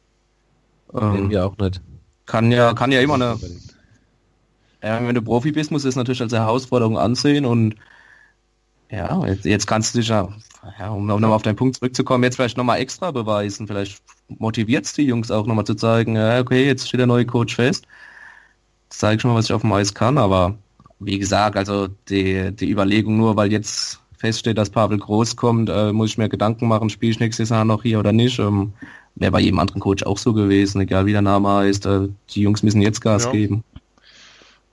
Ähm, wir auch nicht. Kann ja, kann ja immer eine, ja, wenn du Profi bist, musst du es natürlich als Herausforderung ansehen und ja, jetzt, jetzt kannst du dich ja, ja um nochmal auf deinen Punkt zurückzukommen, jetzt vielleicht nochmal extra beweisen. Vielleicht motiviert es die Jungs auch nochmal zu zeigen, ja, okay, jetzt steht der neue Coach fest. Jetzt zeige ich schon mal, was ich auf dem Eis kann, aber wie gesagt, also die, die Überlegung nur, weil jetzt feststeht, dass Pavel Groß kommt, äh, muss ich mir Gedanken machen, spiele ich nächstes Jahr noch hier oder nicht. Ähm, Wäre bei jedem anderen Coach auch so gewesen, egal wie der Name heißt. Äh, die Jungs müssen jetzt Gas ja. geben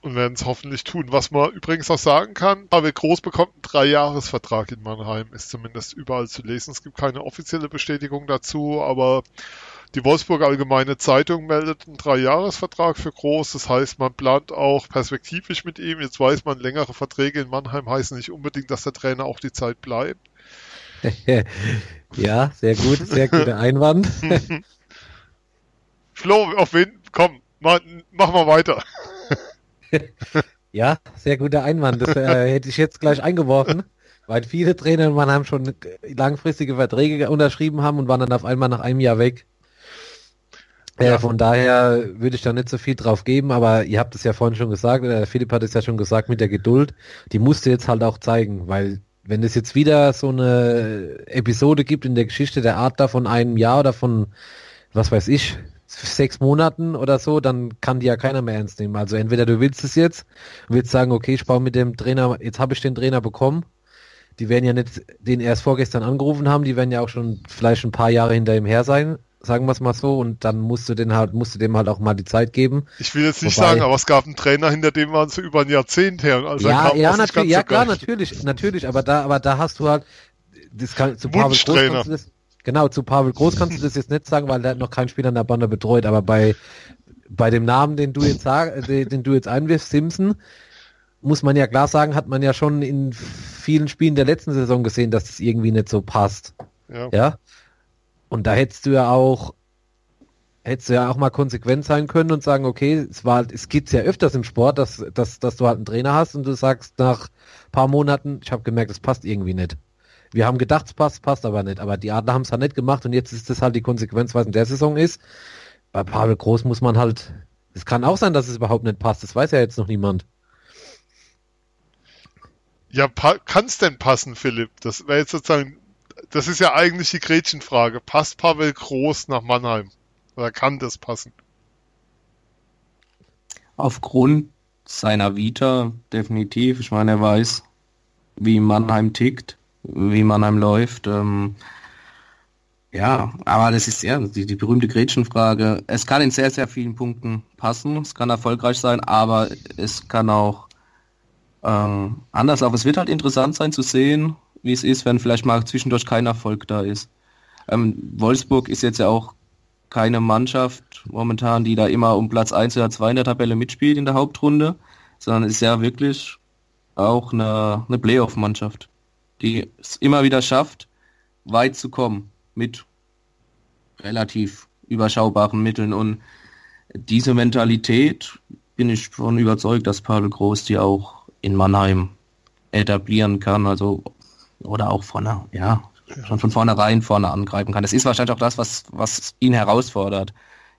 und werden es hoffentlich tun. Was man übrigens auch sagen kann, Pavel Groß bekommt einen Dreijahresvertrag in Mannheim, ist zumindest überall zu lesen. Es gibt keine offizielle Bestätigung dazu, aber die Wolfsburg Allgemeine Zeitung meldet einen Dreijahresvertrag für Groß. Das heißt, man plant auch perspektivisch mit ihm. Jetzt weiß man, längere Verträge in Mannheim heißen nicht unbedingt, dass der Trainer auch die Zeit bleibt. ja, sehr gut, sehr guter Einwand. Flo, auf wen? Komm, mach, mach mal weiter. ja, sehr guter Einwand. Das äh, hätte ich jetzt gleich eingeworfen, weil viele Trainer in Mannheim schon langfristige Verträge unterschrieben haben und waren dann auf einmal nach einem Jahr weg. Äh, ja. von daher würde ich da nicht so viel drauf geben, aber ihr habt es ja vorhin schon gesagt, oder Philipp hat es ja schon gesagt mit der Geduld, die musste jetzt halt auch zeigen, weil wenn es jetzt wieder so eine Episode gibt in der Geschichte der Adler von einem Jahr oder von, was weiß ich, sechs Monaten oder so, dann kann die ja keiner mehr ernst nehmen. Also entweder du willst es jetzt, willst sagen, okay, ich baue mit dem Trainer, jetzt habe ich den Trainer bekommen. Die werden ja nicht den erst vorgestern angerufen haben, die werden ja auch schon vielleicht ein paar Jahre hinter ihm her sein, sagen wir es mal so, und dann musst du den halt, musst du dem halt auch mal die Zeit geben. Ich will jetzt nicht Wobei, sagen, aber es gab einen Trainer, hinter dem waren so über ein Jahrzehnt her. Also ja, ja, natürlich, ja klar, natürlich, natürlich, aber da, aber da hast du halt, das kann, zu Pavel Groß kannst du das, genau, zu Pavel Groß kannst du das jetzt nicht sagen, weil der hat noch keinen Spieler in der Bande betreut, aber bei, bei dem Namen, den du jetzt sag, den, den du jetzt einwirfst, Simpson, muss man ja klar sagen, hat man ja schon in vielen Spielen der letzten Saison gesehen, dass das irgendwie nicht so passt. Ja. ja? Und da hättest du ja auch, hättest du ja auch mal konsequent sein können und sagen, okay, es war, es gibt's ja öfters im Sport, dass, dass, dass du halt einen Trainer hast und du sagst nach paar Monaten, ich habe gemerkt, es passt irgendwie nicht. Wir haben gedacht, es passt, passt aber nicht. Aber die Adler haben es halt nicht gemacht und jetzt ist das halt die Konsequenz, was in der Saison ist. Bei Pavel Groß muss man halt, es kann auch sein, dass es überhaupt nicht passt. Das weiß ja jetzt noch niemand. Ja, kann es denn passen, Philipp? Das wäre jetzt sozusagen das ist ja eigentlich die Gretchenfrage. Passt Pavel Groß nach Mannheim? Oder kann das passen? Aufgrund seiner Vita definitiv. Ich meine, er weiß, wie Mannheim tickt, wie Mannheim läuft. Ähm, ja, aber das ist ja die, die berühmte Gretchenfrage. Es kann in sehr, sehr vielen Punkten passen. Es kann erfolgreich sein, aber es kann auch ähm, anders laufen. Es wird halt interessant sein zu sehen, wie es ist, wenn vielleicht mal zwischendurch kein Erfolg da ist. Ähm, Wolfsburg ist jetzt ja auch keine Mannschaft momentan, die da immer um Platz 1 oder 2 in der Tabelle mitspielt in der Hauptrunde, sondern ist ja wirklich auch eine, eine Playoff-Mannschaft, die es immer wieder schafft, weit zu kommen mit relativ überschaubaren Mitteln. Und diese Mentalität bin ich von überzeugt, dass Paul Groß die auch in Mannheim etablieren kann. Also oder auch vorne, ja, schon von vornherein vorne angreifen kann. Das ist wahrscheinlich auch das, was, was ihn herausfordert.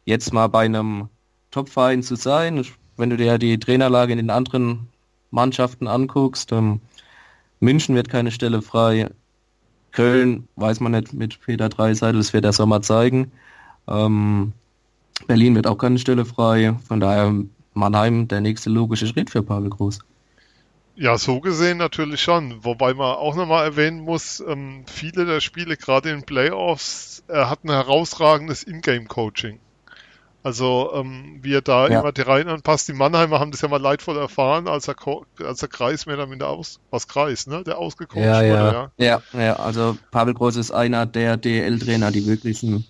Jetzt mal bei einem Top-Verein zu sein, wenn du dir die Trainerlage in den anderen Mannschaften anguckst, ähm, München wird keine Stelle frei, Köln weiß man nicht mit Peter Dreiseitel, das wird der Sommer zeigen. Ähm, Berlin wird auch keine Stelle frei, von daher Mannheim der nächste logische Schritt für Pavel Groß. Ja, so gesehen natürlich schon. Wobei man auch nochmal erwähnen muss, ähm, viele der Spiele, gerade in Playoffs, äh, hatten herausragendes Ingame-Coaching. Also ähm, wie er da ja. immer die Reihen anpasst. Die Mannheimer haben das ja mal leidvoll erfahren, als er, als der Kreis mehr damit aus, was Kreis, ne? Der ausgecoacht ja, wurde, ja. ja. Ja, ja, also Pavel Groß ist einer der DL-Trainer, die wirklich einen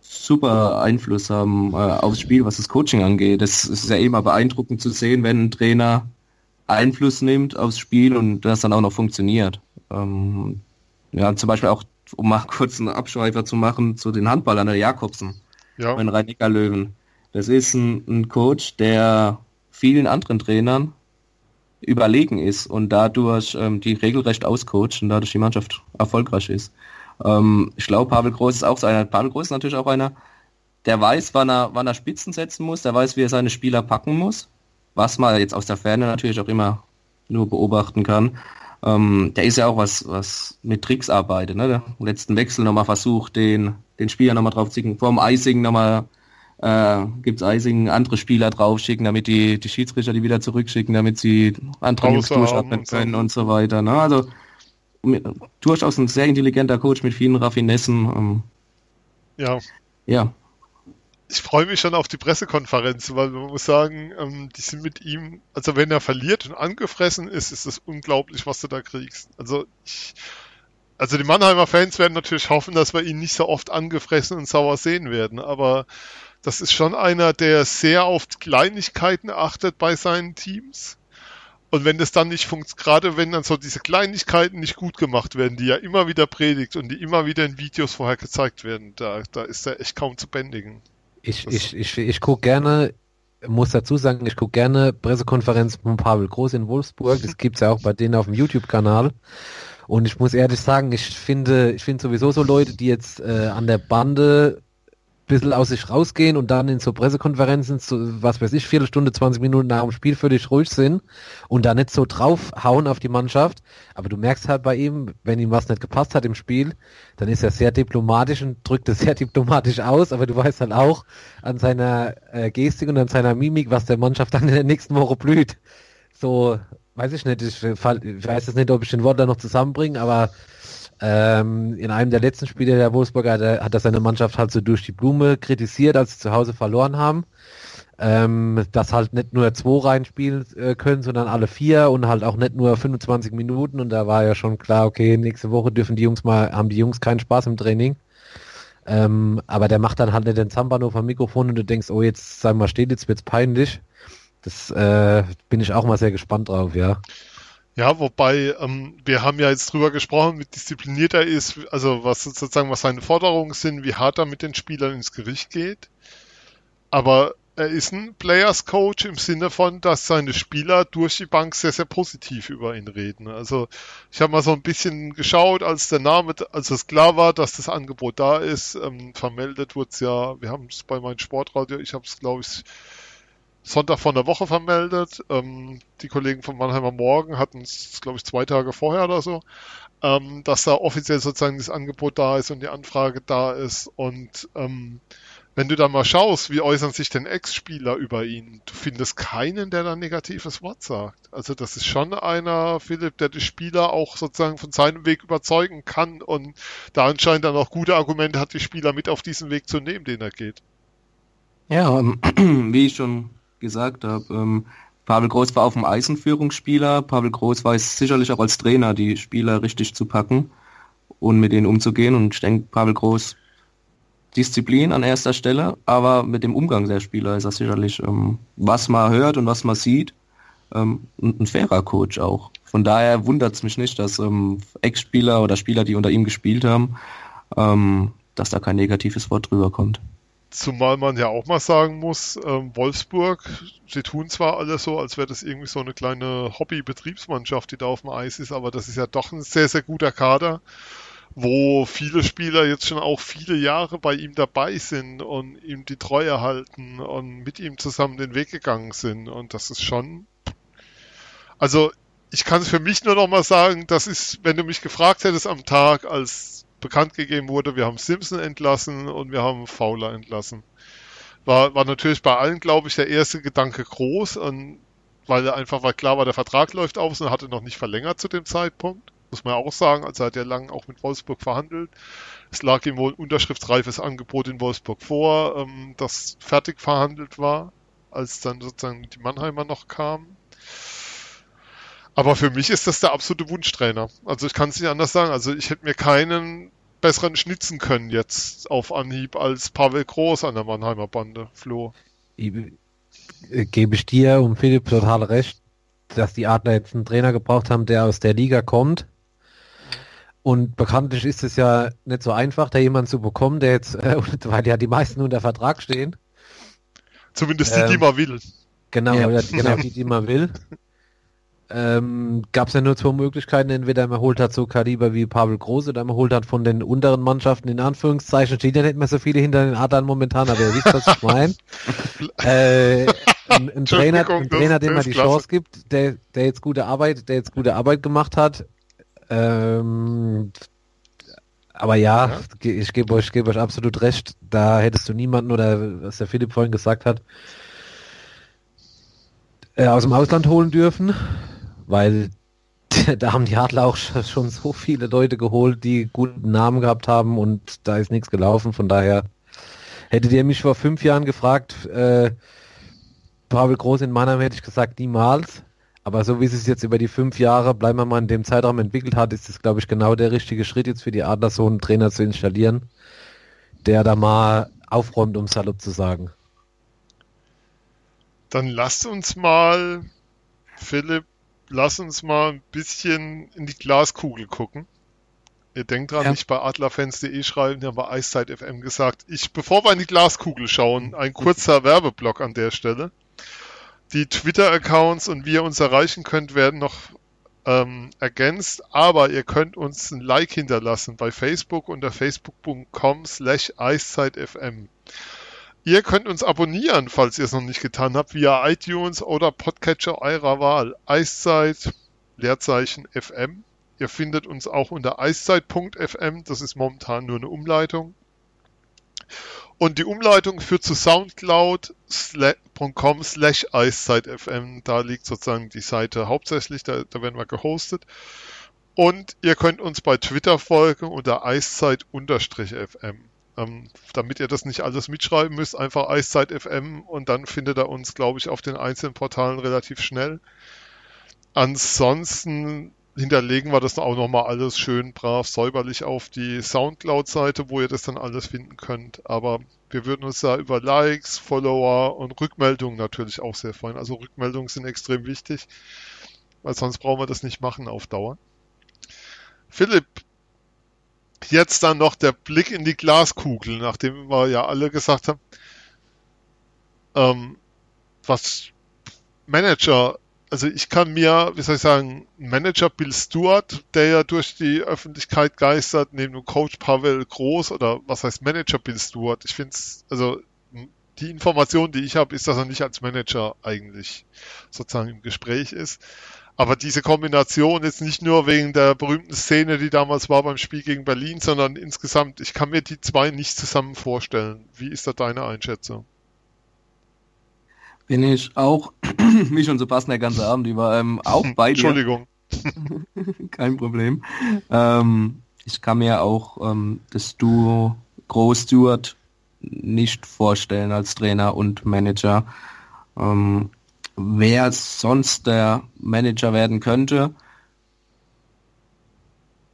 super Einfluss haben äh, aufs Spiel, was das Coaching angeht. Das ist ja immer beeindruckend zu sehen, wenn ein Trainer Einfluss nimmt aufs Spiel und das dann auch noch funktioniert. Ähm, ja, zum Beispiel auch, um mal kurz einen Abschweifer zu machen, zu den Handballern der Jakobsen, ja. mein rhein löwen Das ist ein, ein Coach, der vielen anderen Trainern überlegen ist und dadurch ähm, die regelrecht auscoacht und dadurch die Mannschaft erfolgreich ist. Ähm, ich glaube, Pavel Groß ist auch so einer. Pavel Groß ist natürlich auch einer, der weiß, wann er, wann er Spitzen setzen muss, der weiß, wie er seine Spieler packen muss was man jetzt aus der Ferne natürlich auch immer nur beobachten kann. Ähm, der ist ja auch was, was mit Tricks arbeitet. Ne? Der letzten Wechsel nochmal versucht, den, den Spieler nochmal drauf zu schicken. Vorm Icing nochmal äh, gibt es Icing andere Spieler draufschicken, damit die, die Schiedsrichter die wieder zurückschicken, damit sie andere Jungs durchatmen können und so weiter. Ne? Also durchaus ein sehr intelligenter Coach mit vielen Raffinessen. Ähm, ja. Ja, ich freue mich schon auf die Pressekonferenz, weil man muss sagen, ähm, die sind mit ihm, also wenn er verliert und angefressen ist, ist es unglaublich, was du da kriegst. Also ich, also die Mannheimer Fans werden natürlich hoffen, dass wir ihn nicht so oft angefressen und sauer sehen werden, aber das ist schon einer, der sehr auf Kleinigkeiten achtet bei seinen Teams. Und wenn das dann nicht funktioniert, gerade wenn dann so diese Kleinigkeiten nicht gut gemacht werden, die ja immer wieder predigt und die immer wieder in Videos vorher gezeigt werden, da, da ist er echt kaum zu bändigen. Ich, ich, ich, ich gucke gerne, muss dazu sagen, ich gucke gerne Pressekonferenz von Pavel Groß in Wolfsburg. Das gibt es ja auch bei denen auf dem YouTube-Kanal. Und ich muss ehrlich sagen, ich finde, ich finde sowieso so Leute, die jetzt äh, an der Bande bisschen aus sich rausgehen und dann in so Pressekonferenzen, so, was weiß ich, Viertelstunde, 20 Minuten nach dem Spiel völlig ruhig sind und da nicht so draufhauen auf die Mannschaft. Aber du merkst halt bei ihm, wenn ihm was nicht gepasst hat im Spiel, dann ist er sehr diplomatisch und drückt es sehr diplomatisch aus, aber du weißt halt auch an seiner äh, Gestik und an seiner Mimik, was der Mannschaft dann in der nächsten Woche blüht. So, weiß ich nicht, ich, ich weiß jetzt nicht, ob ich den Wort da noch zusammenbringe, aber ähm, in einem der letzten Spiele der Wolfsburger hat er, hat er seine Mannschaft halt so durch die Blume kritisiert, als sie zu Hause verloren haben. Ähm, dass halt nicht nur zwei Reihen spielen äh, können, sondern alle vier und halt auch nicht nur 25 Minuten. Und da war ja schon klar, okay, nächste Woche dürfen die Jungs mal, haben die Jungs keinen Spaß im Training. Ähm, aber der macht dann halt nicht den Zampano vom Mikrofon und du denkst, oh, jetzt, sag mal, steht, jetzt wird's peinlich. Das äh, bin ich auch mal sehr gespannt drauf, ja. Ja, wobei ähm, wir haben ja jetzt drüber gesprochen, wie diszipliniert er ist, also was sozusagen was seine Forderungen sind, wie hart er mit den Spielern ins Gericht geht. Aber er ist ein Players Coach im Sinne von, dass seine Spieler durch die Bank sehr, sehr positiv über ihn reden. Also ich habe mal so ein bisschen geschaut, als der Name, als es klar war, dass das Angebot da ist, ähm, vermeldet wurde es ja, wir haben es bei meinem Sportradio, ich habe es glaube ich Sonntag von der Woche vermeldet. Ähm, die Kollegen von Mannheimer Morgen hatten es, glaube ich, zwei Tage vorher oder so, ähm, dass da offiziell sozusagen das Angebot da ist und die Anfrage da ist. Und ähm, wenn du da mal schaust, wie äußern sich denn Ex-Spieler über ihn, du findest keinen, der da ein negatives Wort sagt. Also das ist schon einer, Philipp, der die Spieler auch sozusagen von seinem Weg überzeugen kann und da anscheinend dann auch gute Argumente hat, die Spieler mit auf diesen Weg zu nehmen, den er geht. Ja, wie ich schon gesagt habe. Ähm, Pavel Groß war auf dem Eisenführungsspieler. Pavel Groß weiß sicherlich auch als Trainer, die Spieler richtig zu packen und mit denen umzugehen. Und ich denke, Pavel Groß Disziplin an erster Stelle, aber mit dem Umgang der Spieler ist er sicherlich, ähm, was man hört und was man sieht, ähm, ein, ein fairer Coach auch. Von daher wundert es mich nicht, dass ähm, Ex-Spieler oder Spieler, die unter ihm gespielt haben, ähm, dass da kein negatives Wort drüber kommt. Zumal man ja auch mal sagen muss, ähm, Wolfsburg, sie tun zwar alles so, als wäre das irgendwie so eine kleine Hobby-Betriebsmannschaft, die da auf dem Eis ist, aber das ist ja doch ein sehr, sehr guter Kader, wo viele Spieler jetzt schon auch viele Jahre bei ihm dabei sind und ihm die Treue halten und mit ihm zusammen den Weg gegangen sind. Und das ist schon. Also, ich kann es für mich nur noch mal sagen, das ist, wenn du mich gefragt hättest am Tag, als bekannt gegeben wurde, wir haben Simpson entlassen und wir haben Fowler entlassen. War, war natürlich bei allen, glaube ich, der erste Gedanke groß, und, weil einfach weil klar war, der Vertrag läuft aus und er hatte noch nicht verlängert zu dem Zeitpunkt. Muss man auch sagen, also er hat ja lang auch mit Wolfsburg verhandelt. Es lag ihm wohl ein unterschriftsreifes Angebot in Wolfsburg vor, ähm, das fertig verhandelt war, als dann sozusagen die Mannheimer noch kamen. Aber für mich ist das der absolute Wunschtrainer. Also ich kann es nicht anders sagen. Also ich hätte mir keinen besseren schnitzen können jetzt auf Anhieb als Pavel Groß an der Mannheimer Bande, Flo. Ich, äh, gebe ich dir um Philipp total recht, dass die Adler jetzt einen Trainer gebraucht haben, der aus der Liga kommt. Und bekanntlich ist es ja nicht so einfach, da jemanden zu bekommen, der jetzt, äh, weil ja die meisten unter Vertrag stehen. Zumindest die, ähm, die man will. Genau, ja. genau die, die man will ähm, gab es ja nur zwei Möglichkeiten. Entweder man holt halt so Kaliber wie Pavel Groß oder man holt halt von den unteren Mannschaften in Anführungszeichen. Steht ja nicht mehr so viele hinter den Adern momentan, aber ihr wisst, was ich meine. äh, ein, ein Trainer, ein Trainer dem man die klasse. Chance gibt, der, der jetzt gute Arbeit, der jetzt gute Arbeit gemacht hat. Ähm, aber ja, ja. ich gebe euch, gebe euch absolut recht. Da hättest du niemanden oder was der Philipp vorhin gesagt hat, äh, aus dem Ausland holen dürfen weil da haben die Adler auch schon so viele Leute geholt, die guten Namen gehabt haben und da ist nichts gelaufen. Von daher hättet ihr mich vor fünf Jahren gefragt, äh, Pavel Groß in Mannheim hätte ich gesagt, niemals. Aber so wie es jetzt über die fünf Jahre, bleiben wir mal in dem Zeitraum entwickelt hat, ist es, glaube ich, genau der richtige Schritt jetzt für die Adler, so einen Trainer zu installieren, der da mal aufräumt, um salopp zu sagen. Dann lasst uns mal, Philipp, lass uns mal ein bisschen in die Glaskugel gucken. Ihr denkt dran, ja. nicht bei adlerfans.de schreiben, die haben bei Eiszeit FM gesagt. Ich, bevor wir in die Glaskugel schauen, ein kurzer Werbeblock an der Stelle. Die Twitter-Accounts und wie ihr uns erreichen könnt, werden noch ähm, ergänzt, aber ihr könnt uns ein Like hinterlassen bei Facebook unter facebook.com slash eiszeitfm. Ihr könnt uns abonnieren, falls ihr es noch nicht getan habt, via iTunes oder Podcatcher eurer Wahl. Eiszeit, Leerzeichen FM. Ihr findet uns auch unter eiszeit.fm, das ist momentan nur eine Umleitung. Und die Umleitung führt zu soundcloud.com slash eiszeitfm. Da liegt sozusagen die Seite hauptsächlich, da, da werden wir gehostet. Und ihr könnt uns bei Twitter folgen unter eiszeit-fm. Ähm, damit ihr das nicht alles mitschreiben müsst, einfach eiszeit-fm und dann findet er uns, glaube ich, auf den einzelnen Portalen relativ schnell. Ansonsten hinterlegen wir das auch nochmal alles schön brav säuberlich auf die Soundcloud-Seite, wo ihr das dann alles finden könnt. Aber wir würden uns da über Likes, Follower und Rückmeldungen natürlich auch sehr freuen. Also Rückmeldungen sind extrem wichtig, weil sonst brauchen wir das nicht machen auf Dauer. Philipp, jetzt dann noch der Blick in die Glaskugel, nachdem wir ja alle gesagt haben, ähm, was Manager also ich kann mir, wie soll ich sagen, Manager Bill Stewart, der ja durch die Öffentlichkeit geistert, neben dem Coach Pavel Groß oder was heißt Manager Bill Stewart, ich finde es, also die Information, die ich habe, ist, dass er nicht als Manager eigentlich sozusagen im Gespräch ist. Aber diese Kombination jetzt nicht nur wegen der berühmten Szene, die damals war beim Spiel gegen Berlin, sondern insgesamt, ich kann mir die zwei nicht zusammen vorstellen. Wie ist da deine Einschätzung? bin ich auch, schon so passend der ganze Abend über, ähm, auch bei. Entschuldigung. Kein Problem. Ähm, ich kann mir auch ähm, das Duo Groß Stewart nicht vorstellen als Trainer und Manager. Ähm, wer sonst der Manager werden könnte?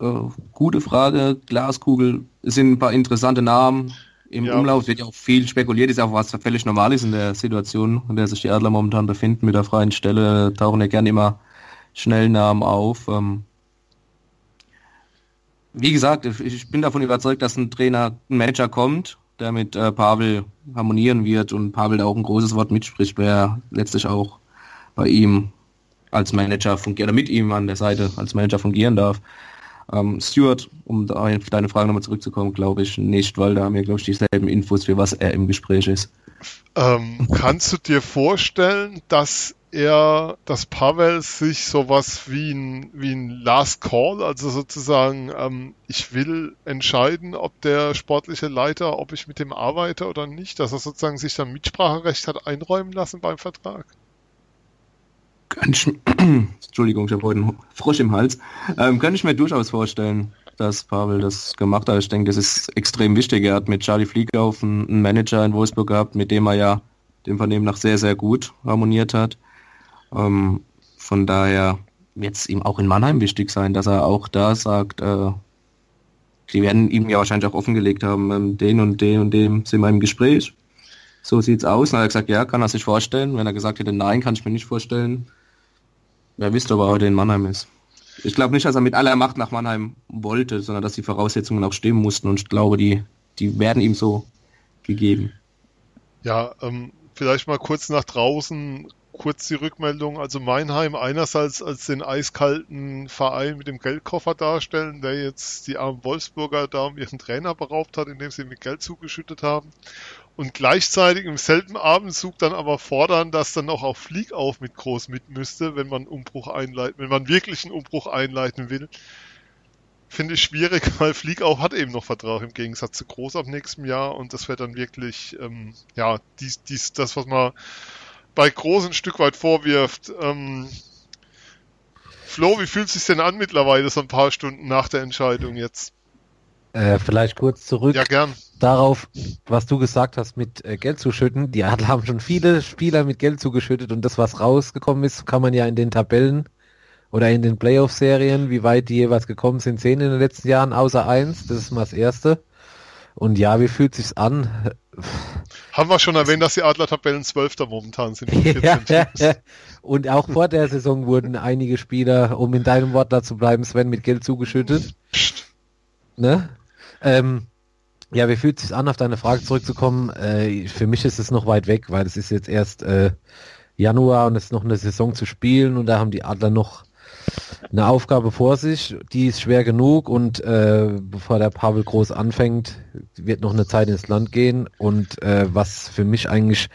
Äh, gute Frage. Glaskugel es sind ein paar interessante Namen im ja. Umlauf wird ja auch viel spekuliert, ist auch was völlig normal ist in der Situation, in der sich die Adler momentan befinden mit der freien Stelle, tauchen ja gerne immer schnell Namen auf. Ähm wie gesagt, ich bin davon überzeugt, dass ein Trainer, ein Manager kommt, der mit äh, Pavel harmonieren wird und Pavel da auch ein großes Wort mitspricht, wer letztlich auch bei ihm als Manager fungiert, oder mit ihm an der Seite als Manager fungieren darf. Ähm, Stuart, um auf deine Frage nochmal zurückzukommen, glaube ich nicht, weil da haben wir, glaube ich, dieselben Infos, für was er im Gespräch ist. Ähm, kannst du dir vorstellen, dass er, dass Pavel sich sowas wie ein, wie ein Last Call, also sozusagen, ähm, ich will entscheiden, ob der sportliche Leiter, ob ich mit dem arbeite oder nicht, dass er sozusagen sich dann Mitspracherecht hat einräumen lassen beim Vertrag? Ich, Entschuldigung, ich habe heute einen Frosch im Hals. Ähm, kann ich mir durchaus vorstellen, dass Pavel das gemacht hat. Ich denke, das ist extrem wichtig. Er hat mit Charlie Fliegauf einen, einen Manager in Wolfsburg gehabt, mit dem er ja dem Vernehmen nach sehr, sehr gut harmoniert hat. Ähm, von daher es ihm auch in Mannheim wichtig sein, dass er auch da sagt, äh, die werden ihm ja wahrscheinlich auch offengelegt haben, ähm, den und den und dem sind wir im Gespräch. So sieht's aus. Und dann hat er gesagt, ja, kann er sich vorstellen. Wenn er gesagt hätte, nein, kann ich mir nicht vorstellen, Wer wisst, ob er heute in Mannheim ist. Ich glaube nicht, dass er mit aller Macht nach Mannheim wollte, sondern dass die Voraussetzungen auch stimmen mussten und ich glaube, die, die werden ihm so gegeben. Ja, ähm, vielleicht mal kurz nach draußen, kurz die Rückmeldung. Also Meinheim einerseits als den eiskalten Verein mit dem Geldkoffer darstellen, der jetzt die armen Wolfsburger da um ihren Trainer beraubt hat, indem sie mit Geld zugeschüttet haben und gleichzeitig im selben Abendzug dann aber fordern, dass dann auch auf Fliegauf mit groß mit müsste, wenn man Umbruch einleiten, wenn man wirklich einen Umbruch einleiten will. Finde ich schwierig, weil Fliegauf hat eben noch Vertrag im Gegensatz zu Groß ab nächstem Jahr und das wäre dann wirklich, ähm, ja, dies, dies, das, was man bei Groß ein Stück weit vorwirft. Ähm, Flo, wie fühlt es sich denn an mittlerweile, so ein paar Stunden nach der Entscheidung jetzt? Äh, vielleicht kurz zurück. Ja, gern darauf, was du gesagt hast mit äh, Geld zuschütten. Die Adler haben schon viele Spieler mit Geld zugeschüttet und das, was rausgekommen ist, kann man ja in den Tabellen oder in den Playoff-Serien, wie weit die jeweils gekommen sind, sehen in den letzten Jahren, außer eins. Das ist mal das Erste. Und ja, wie fühlt sich's an? Haben wir schon erwähnt, dass die Adler-Tabellen Zwölfter momentan sind. ja, ja, Und auch vor der Saison wurden einige Spieler, um in deinem Wort da zu bleiben, Sven, mit Geld zugeschüttet. Psst. Ne? Ähm, ja, wie fühlt es sich an, auf deine Frage zurückzukommen? Äh, für mich ist es noch weit weg, weil es ist jetzt erst äh, Januar und es ist noch eine Saison zu spielen und da haben die Adler noch eine Aufgabe vor sich, die ist schwer genug und äh, bevor der Pavel Groß anfängt, wird noch eine Zeit ins Land gehen und äh, was für mich eigentlich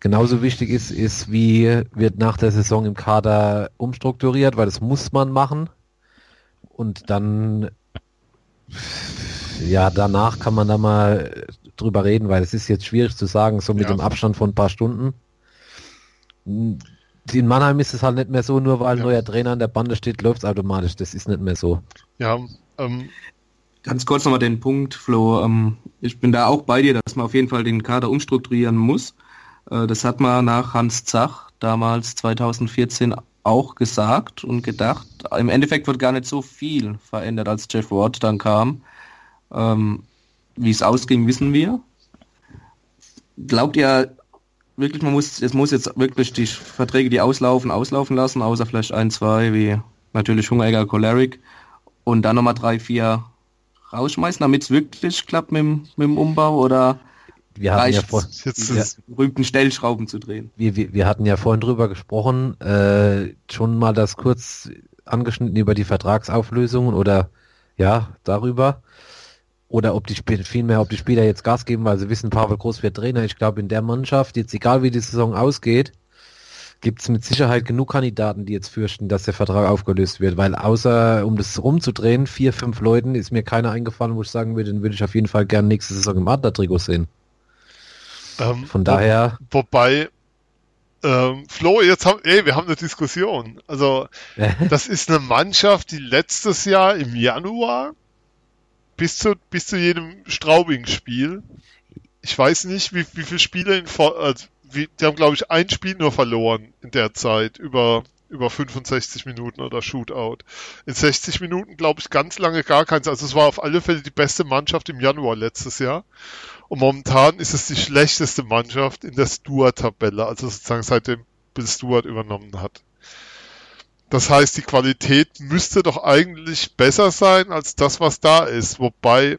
genauso wichtig ist, ist, wie wird nach der Saison im Kader umstrukturiert, weil das muss man machen und dann ja, danach kann man da mal drüber reden, weil es ist jetzt schwierig zu sagen, so mit ja. dem Abstand von ein paar Stunden in Mannheim ist es halt nicht mehr so, nur weil ein ja. neuer Trainer an der Bande steht, läuft es automatisch. Das ist nicht mehr so. Ja, ähm, Ganz kurz nochmal den Punkt, Flo. Ähm, ich bin da auch bei dir, dass man auf jeden Fall den Kader umstrukturieren muss. Äh, das hat man nach Hans Zach damals 2014 auch gesagt und gedacht. Im Endeffekt wird gar nicht so viel verändert, als Jeff Ward dann kam. Ähm, wie es ausging, wissen wir. Glaubt ihr, wirklich, man muss, es muss jetzt wirklich die Verträge, die auslaufen, auslaufen lassen, außer vielleicht ein, zwei, wie natürlich Hungeregger, Choleric und dann nochmal drei, vier rausschmeißen, damit es wirklich klappt mit, mit dem Umbau oder wir hatten ja vor, jetzt berühmten Stellschrauben zu drehen. Wir, wir, wir hatten ja vorhin drüber gesprochen, äh, schon mal das kurz angeschnitten über die Vertragsauflösungen oder ja, darüber oder ob die vielmehr, ob die Spieler jetzt Gas geben, weil sie wissen, Pavel Groß wird Trainer. Ich glaube, in der Mannschaft, jetzt egal wie die Saison ausgeht, gibt es mit Sicherheit genug Kandidaten, die jetzt fürchten, dass der Vertrag aufgelöst wird, weil außer, um das rumzudrehen, vier, fünf Leuten ist mir keiner eingefallen, wo ich sagen würde, den würde ich auf jeden Fall gerne nächste Saison im Adler-Trikot sehen. Ähm, Von daher. Wo, wobei, ähm, Flo, jetzt haben, ey, wir haben eine Diskussion. Also, das ist eine Mannschaft, die letztes Jahr im Januar bis zu, bis zu jedem Straubing-Spiel. Ich weiß nicht, wie, wie viele Spiele in, also, wie, die haben, glaube ich, ein Spiel nur verloren in der Zeit über, über 65 Minuten oder Shootout. In 60 Minuten, glaube ich, ganz lange gar keins. Also es war auf alle Fälle die beste Mannschaft im Januar letztes Jahr. Und momentan ist es die schlechteste Mannschaft in der Stuart-Tabelle, also sozusagen seitdem Bill Stuart übernommen hat. Das heißt, die Qualität müsste doch eigentlich besser sein als das, was da ist. Wobei,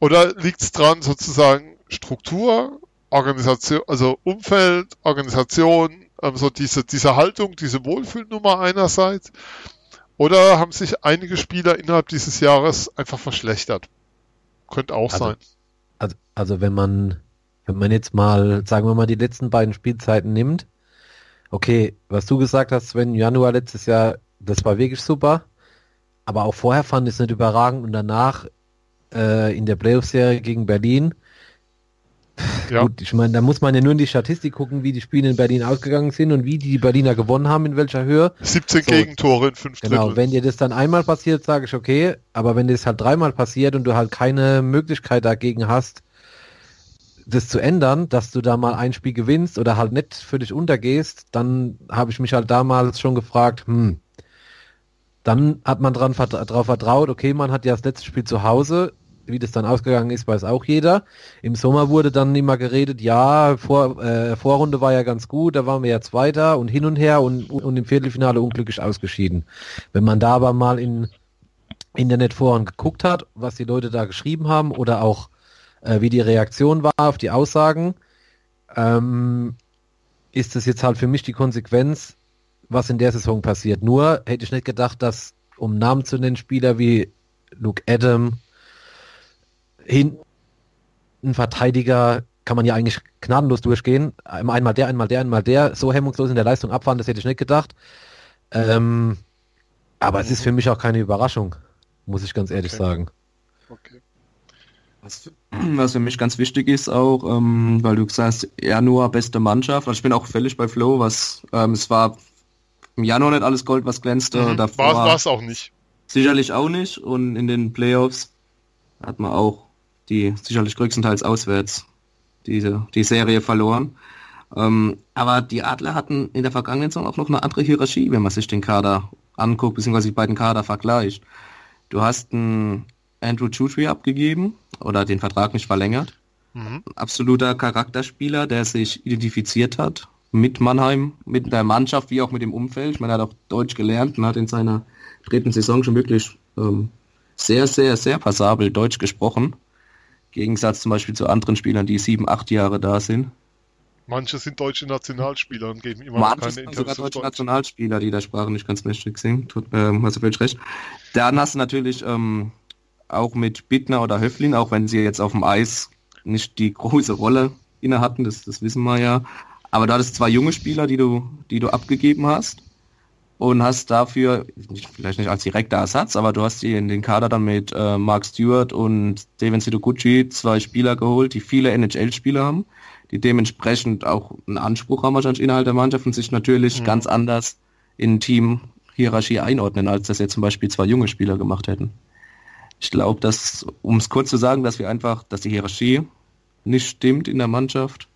oder liegt es dran, sozusagen Struktur, Organisation, also Umfeld, Organisation, ähm, so diese, diese Haltung, diese Wohlfühlnummer einerseits. Oder haben sich einige Spieler innerhalb dieses Jahres einfach verschlechtert? Könnte auch also, sein. Also, also wenn man, wenn man jetzt mal, sagen wir mal, die letzten beiden Spielzeiten nimmt, okay, was du gesagt hast, Sven, Januar letztes Jahr, das war wirklich super. Aber auch vorher fand ich es nicht überragend und danach äh, in der Playoff-Serie gegen Berlin. Ja. Gut, ich meine, da muss man ja nur in die Statistik gucken, wie die Spiele in Berlin ausgegangen sind und wie die Berliner gewonnen haben, in welcher Höhe. 17 so, Gegentore in 5 Genau, Drittel. wenn dir das dann einmal passiert, sage ich okay, aber wenn das halt dreimal passiert und du halt keine Möglichkeit dagegen hast, das zu ändern, dass du da mal ein Spiel gewinnst oder halt nicht für dich untergehst, dann habe ich mich halt damals schon gefragt, hm, dann hat man dran darauf vertraut, okay, man hat ja das letzte Spiel zu Hause, wie das dann ausgegangen ist, weiß auch jeder. Im Sommer wurde dann immer geredet, ja, vor, äh, Vorrunde war ja ganz gut, da waren wir ja Zweiter und hin und her und, und im Viertelfinale unglücklich ausgeschieden. Wenn man da aber mal in Internetforen geguckt hat, was die Leute da geschrieben haben oder auch äh, wie die Reaktion war auf die Aussagen, ähm, ist das jetzt halt für mich die Konsequenz, was in der Saison passiert. Nur hätte ich nicht gedacht, dass, um Namen zu nennen, Spieler wie Luke Adam, hinten Verteidiger kann man ja eigentlich gnadenlos durchgehen. Einmal der, einmal der, einmal der, so hemmungslos in der Leistung abfahren, das hätte ich nicht gedacht. Ähm, aber es ist für mich auch keine Überraschung, muss ich ganz ehrlich okay. sagen. Okay. Was, was für mich ganz wichtig ist auch, ähm, weil du sagst, Januar beste Mannschaft. Also ich bin auch völlig bei Flo, was ähm, es war im Januar nicht alles Gold, was glänzte. Mhm, davor war es auch nicht. Sicherlich auch nicht. Und in den Playoffs hat man auch die sicherlich größtenteils auswärts diese die Serie verloren. Ähm, aber die Adler hatten in der vergangenen Saison auch noch eine andere Hierarchie, wenn man sich den Kader anguckt, beziehungsweise die beiden Kader vergleicht. Du hast einen Andrew Chutri abgegeben oder den Vertrag nicht verlängert. Mhm. Absoluter Charakterspieler, der sich identifiziert hat mit Mannheim, mit der Mannschaft wie auch mit dem Umfeld. Man hat auch Deutsch gelernt und hat in seiner dritten Saison schon wirklich ähm, sehr, sehr, sehr passabel Deutsch gesprochen. Gegensatz zum Beispiel zu anderen Spielern, die sieben, acht Jahre da sind. Manche sind deutsche Nationalspieler und geben immer Manche keine sind Interviews sogar deutsche Deutsch. Nationalspieler, die der Sprache nicht ganz mächtig sind. Tut, ähm, hast du völlig recht. Dann hast du natürlich ähm, auch mit Bittner oder Höflin, auch wenn sie jetzt auf dem Eis nicht die große Rolle inne hatten, das, das wissen wir ja. Aber da hattest zwei junge Spieler, die du, die du abgegeben hast und hast dafür, vielleicht nicht als direkter Ersatz, aber du hast dir in den Kader dann mit äh, Mark Stewart und Devin Sitoguchi zwei Spieler geholt, die viele NHL-Spieler haben, die dementsprechend auch einen Anspruch haben wahrscheinlich innerhalb der Mannschaft und sich natürlich Mhm. ganz anders in Team-Hierarchie einordnen, als das jetzt zum Beispiel zwei junge Spieler gemacht hätten. Ich glaube, dass, um es kurz zu sagen, dass wir einfach, dass die Hierarchie nicht stimmt in der Mannschaft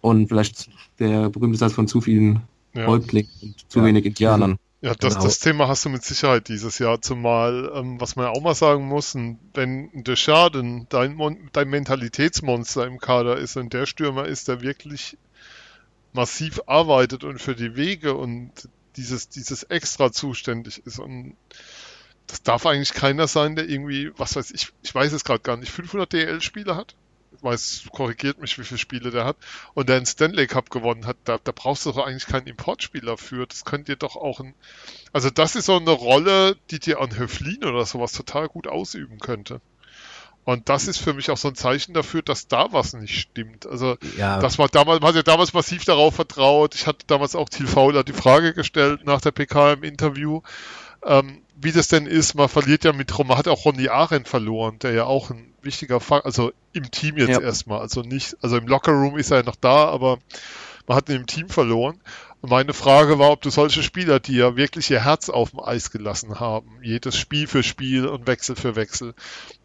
und vielleicht der berühmte Satz von zu vielen Ja. Häuptlingen und zu Ja. wenig Indianern. Ja, das, Genau. das Thema hast du mit Sicherheit dieses Jahr, zumal, ähm, was man ja auch mal sagen muss, wenn der Schaden dein, dein Mentalitätsmonster im Kader ist und der Stürmer ist, der wirklich massiv arbeitet und für die Wege und dieses, dieses extra zuständig ist und das darf eigentlich keiner sein, der irgendwie, was weiß ich, ich weiß es gerade gar nicht, 500 DL-Spiele hat. Ich weiß, korrigiert mich, wie viele Spiele der hat. Und der einen Stanley Cup gewonnen hat, da, da brauchst du doch eigentlich keinen Importspieler für. Das könnt ihr doch auch ein, also das ist so eine Rolle, die dir an Höflin oder sowas total gut ausüben könnte. Und das ist für mich auch so ein Zeichen dafür, dass da was nicht stimmt. Also Ja, das war damals, man hat ja damals massiv darauf vertraut. Ich hatte damals auch Thiel Fauler die Frage gestellt nach der PK im Interview, ähm, wie das denn ist. Man verliert ja mit, man hat auch Ronny Arendt verloren, der ja auch ein wichtiger Faktor, also im Team jetzt Ja. erstmal, also nicht, also im Lockerroom ist er ja noch da, aber man hat ihn im Team verloren. Und meine Frage war, ob du solche Spieler, die ja wirklich ihr Herz auf dem Eis gelassen haben, jedes Spiel für Spiel und Wechsel für Wechsel,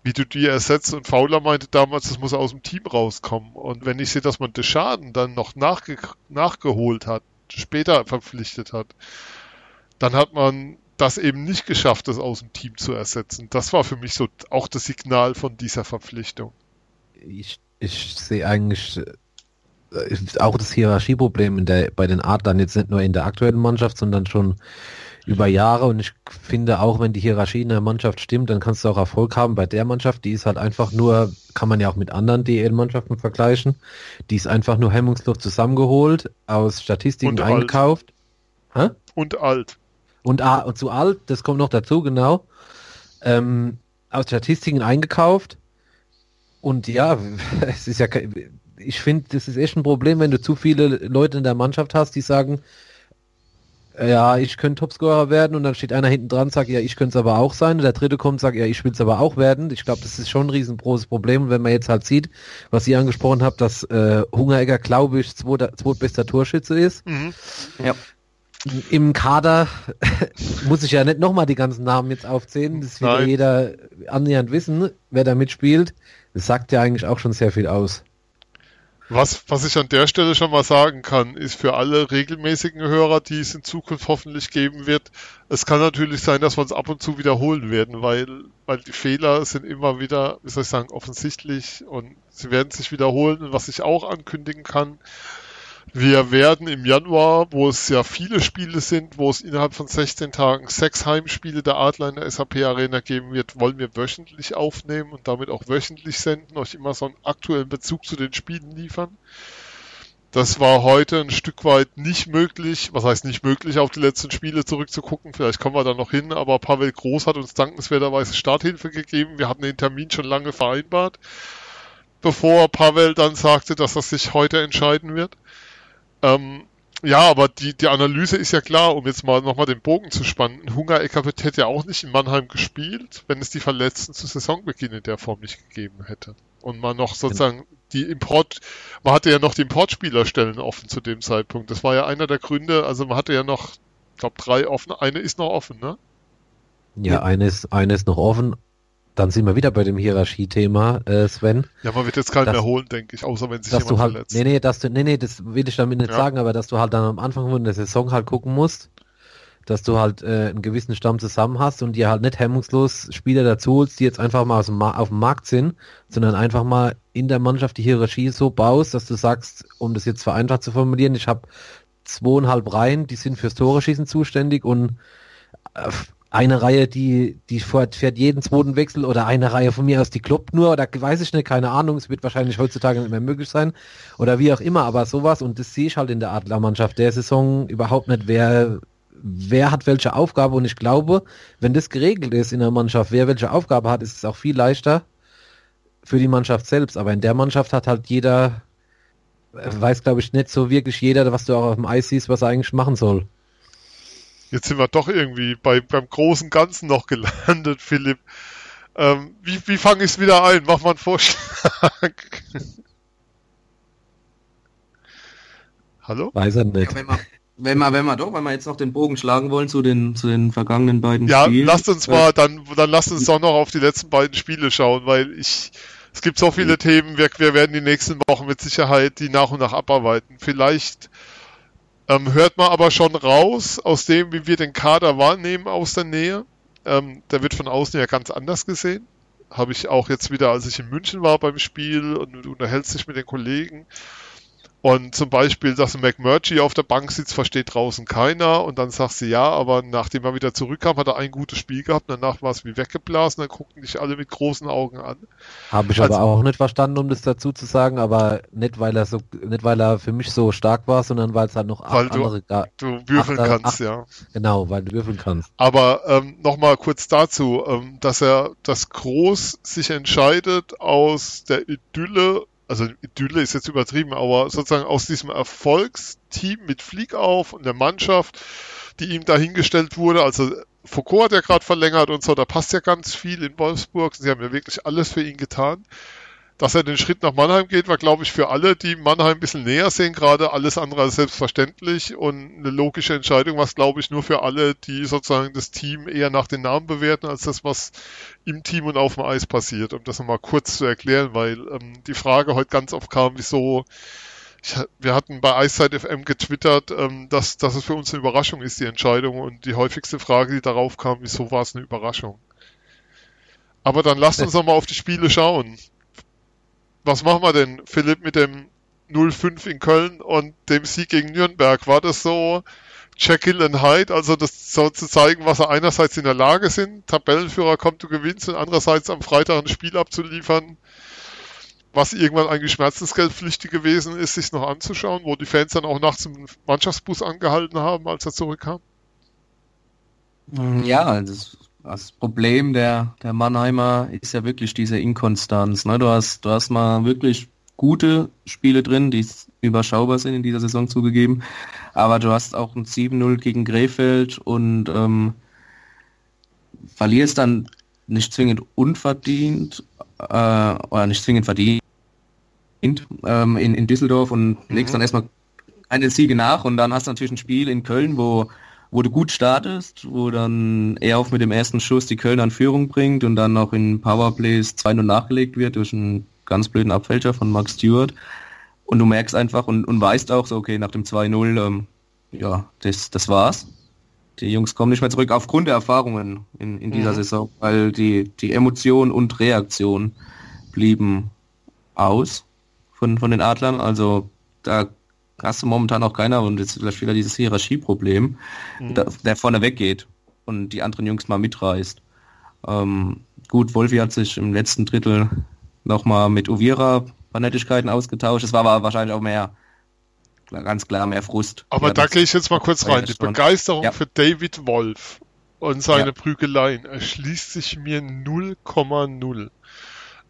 wie du die ersetzt. Und Fauler meinte damals, das muss aus dem Team rauskommen. Und wenn ich sehe, dass man den Schaden dann noch nachge nachgeholt hat, später verpflichtet hat, dann hat man das eben nicht geschafft, das aus dem Team zu ersetzen. Das war für mich so auch das Signal von dieser Verpflichtung. ich, ich sehe eigentlich äh, auch das Hierarchieproblem in der, bei den Adlern jetzt nicht nur in der aktuellen Mannschaft, sondern schon über Jahre und ich finde auch, wenn die Hierarchie in der Mannschaft stimmt, dann kannst du auch Erfolg haben bei der Mannschaft, die ist halt einfach nur, kann man ja auch mit anderen DL-Mannschaften vergleichen, die ist einfach nur hemmungslos zusammengeholt, aus Statistiken Und alt. eingekauft. Hä? Und alt. Und, ah, und zu alt, das kommt noch dazu, genau. Ähm, aus Statistiken eingekauft. Und ja, es ist ja, ich finde, das ist echt ein Problem, wenn du zu viele Leute in der Mannschaft hast, die sagen, ja, ich könnte Topscorer werden und dann steht einer hinten dran, sagt, ja, ich könnte es aber auch sein. Und der dritte kommt, sagt, ja, ich will es aber auch werden. Ich glaube, das ist schon ein riesengroßes Problem. Und wenn man jetzt halt sieht, was ihr angesprochen habt, dass äh, Hungeregger, glaube ich, zweiter, zweitbester Torschütze ist, Mhm. Ja. Im Kader muss ich ja nicht nochmal die ganzen Namen jetzt aufzählen. Das wird ja jeder annähernd wissen, wer da mitspielt. Das sagt ja eigentlich auch schon sehr viel aus. Was, was ich an der Stelle schon mal sagen kann, ist für alle regelmäßigen Hörer, die es in Zukunft hoffentlich geben wird, es kann natürlich sein, dass wir uns ab und zu wiederholen werden, weil, weil die Fehler sind immer wieder, wie soll ich sagen, offensichtlich und sie werden sich wiederholen. Und was ich auch ankündigen kann, wir werden im Januar, wo es ja viele Spiele sind, wo es innerhalb von 16 Tagen sechs Heimspiele der Adler in der SAP Arena geben wird, wollen wir wöchentlich aufnehmen und damit auch wöchentlich senden, euch immer so einen aktuellen Bezug zu den Spielen liefern. Das war heute ein Stück weit nicht möglich. Was heißt nicht möglich, auf die letzten Spiele zurückzugucken? Vielleicht kommen wir da noch hin, aber Pavel Groß hat uns dankenswerterweise Starthilfe gegeben. Wir hatten den Termin schon lange vereinbart, bevor Pavel dann sagte, dass er sich heute entscheiden wird. Ähm, ja, aber die, die Analyse ist ja klar, um jetzt mal nochmal den Bogen zu spannen. Hungerecker wird- hätte ja auch nicht in Mannheim gespielt, wenn es die Verletzten zu Saisonbeginn in der Form nicht gegeben hätte. Und man noch sozusagen die Import, man hatte ja noch die Importspielerstellen offen zu dem Zeitpunkt. Das war ja einer der Gründe, also man hatte ja noch, ich glaube, drei offen, eine ist noch offen, ne? Ja, Ja. eines, eines noch offen. Dann sind wir wieder bei dem Hierarchie-Thema, äh, Sven. Ja, man wird jetzt keinen Das- mehr holen, denke ich, außer wenn sich Dass du jemand halt, verletzt. nee, nee, dass du, nee, nee, das will ich damit nicht Ja. sagen, aber dass du halt dann am Anfang von der Saison halt gucken musst, dass du halt äh, einen gewissen Stamm zusammen hast und dir halt nicht hemmungslos Spieler dazu holst, die jetzt einfach mal dem auf dem Markt sind, sondern einfach mal in der Mannschaft die Hierarchie so baust, dass du sagst, um das jetzt vereinfacht zu formulieren, ich habe zweieinhalb Reihen, die sind fürs Tore schießen zuständig und äh, eine Reihe, die, die fährt, fährt jeden zweiten Wechsel oder eine Reihe von mir aus, die kloppt nur oder weiß ich nicht, keine Ahnung, es wird wahrscheinlich heutzutage nicht mehr möglich sein oder wie auch immer, aber sowas und das sehe ich halt in der Adlermannschaft der Saison überhaupt nicht, wer, wer hat welche Aufgabe und ich glaube, wenn das geregelt ist in der Mannschaft, wer welche Aufgabe hat, ist es auch viel leichter für die Mannschaft selbst, aber in der Mannschaft hat halt jeder, weiß glaube ich nicht so wirklich jeder, was du auch auf dem Eis siehst, was er eigentlich machen soll. Jetzt sind wir doch irgendwie bei, beim großen Ganzen noch gelandet, Philipp. Ähm, wie wie fange ich es wieder ein? Mach mal einen Vorschlag. Hallo? Weiß er nicht. Ja, wenn, wir, wenn, wir, wenn wir doch, wenn wir jetzt noch den Bogen schlagen wollen zu den, zu den vergangenen beiden ja, Spielen. lasst uns mal, dann, dann lasst uns doch noch auf die letzten beiden Spiele schauen, weil ich, es gibt so viele Themen, wir, wir werden die nächsten Wochen mit Sicherheit die nach und nach abarbeiten. Vielleicht ähm, hört man aber schon raus, aus dem, wie wir den Kader wahrnehmen aus der Nähe. Ähm, der wird von außen ja ganz anders gesehen. Habe ich auch jetzt wieder, als ich in München war beim Spiel und du unterhältst dich mit den Kollegen. Und zum Beispiel, dass ein McMurtry auf der Bank sitzt, versteht draußen keiner. Und dann sagt sie ja, aber nachdem er wieder zurückkam, hat er ein gutes Spiel gehabt. Danach war es wie weggeblasen. Dann gucken dich alle mit großen Augen an. Habe ich Also- aber auch nicht verstanden, um das dazu zu sagen, aber nicht weil er so, nicht weil er für mich so stark war, sondern weil es halt noch acht Weil du- andere gab. Du würfeln Ach, da- kannst, ach. ja. Genau, weil du würfeln kannst. Aber ähm, nochmal kurz dazu, ähm, dass er das Groß sich entscheidet aus der Idylle, also Idylle ist jetzt übertrieben, aber sozusagen aus diesem Erfolgsteam mit Fliegauf und der Mannschaft, die ihm dahingestellt wurde. Also Foucault hat ja gerade verlängert und so, da passt ja ganz viel in Wolfsburg. Sie haben ja wirklich alles für ihn getan. Dass er den Schritt nach Mannheim geht, war, glaube ich, für alle, die Mannheim ein bisschen näher sehen, gerade alles andere als selbstverständlich und eine logische Entscheidung, was, glaube ich, nur für alle, die sozusagen das Team eher nach den Namen bewerten, als das, was im Team und auf dem Eis passiert. Um das nochmal kurz zu erklären, weil ähm, die Frage heute ganz oft kam, wieso ich, wir hatten bei Eiszeit FM getwittert, ähm, dass, dass es für uns eine Überraschung ist, die Entscheidung. Und die häufigste Frage, die darauf kam, wieso war es eine Überraschung? Aber dann lasst uns noch mal auf die Spiele schauen. Was machen wir denn, Philipp, mit dem 0-5 in Köln und dem Sieg gegen Nürnberg? War das so Jekyll and Hyde, also das so zu zeigen, was er einerseits in der Lage sind, Tabellenführer kommt, du gewinnst, und andererseits am Freitag ein Spiel abzuliefern, was irgendwann eigentlich schmerzensgeldpflichtig gewesen ist, sich noch anzuschauen, wo die Fans dann auch nachts im Mannschaftsbus angehalten haben, als er zurückkam? Ja, das, das Problem der, der Mannheimer ist ja wirklich diese Inkonstanz. Ne? Du, hast, du hast mal wirklich gute Spiele drin, die überschaubar sind in dieser Saison zugegeben, aber du hast auch ein 7-0 gegen Krefeld und ähm, verlierst dann nicht zwingend unverdient äh, oder nicht zwingend verdient ähm, in, in Düsseldorf und legst dann erstmal eine Siege nach und dann hast du natürlich ein Spiel in Köln, wo wo du gut startest, wo dann er auf mit dem ersten Schuss die Kölner in Führung bringt und dann noch in Powerplays 2-0 nachgelegt wird durch einen ganz blöden Abfälscher von Mark Stewart. Und du merkst einfach und, und weißt auch so, okay, nach dem 2-0, ähm, ja, das, das war's. Die Jungs kommen nicht mehr zurück aufgrund der Erfahrungen in, in dieser Mhm. Saison, weil die, die Emotion und Reaktion blieben aus von, von den Adlern. Also da hast du momentan auch keiner und jetzt vielleicht wieder dieses Hierarchieproblem, Mhm. da, der vorne weggeht und die anderen Jungs mal mitreißt. Ähm, gut, Wolfi hat sich im letzten Drittel nochmal mit Uvira paar Nettigkeiten ausgetauscht. Es war aber wahrscheinlich auch mehr, ganz klar mehr Frust. Aber Ja, da gehe ich jetzt mal kurz rein. Die. Begeisterung Ja. für David Wolf und seine Ja. Prügeleien erschließt sich mir 0,0.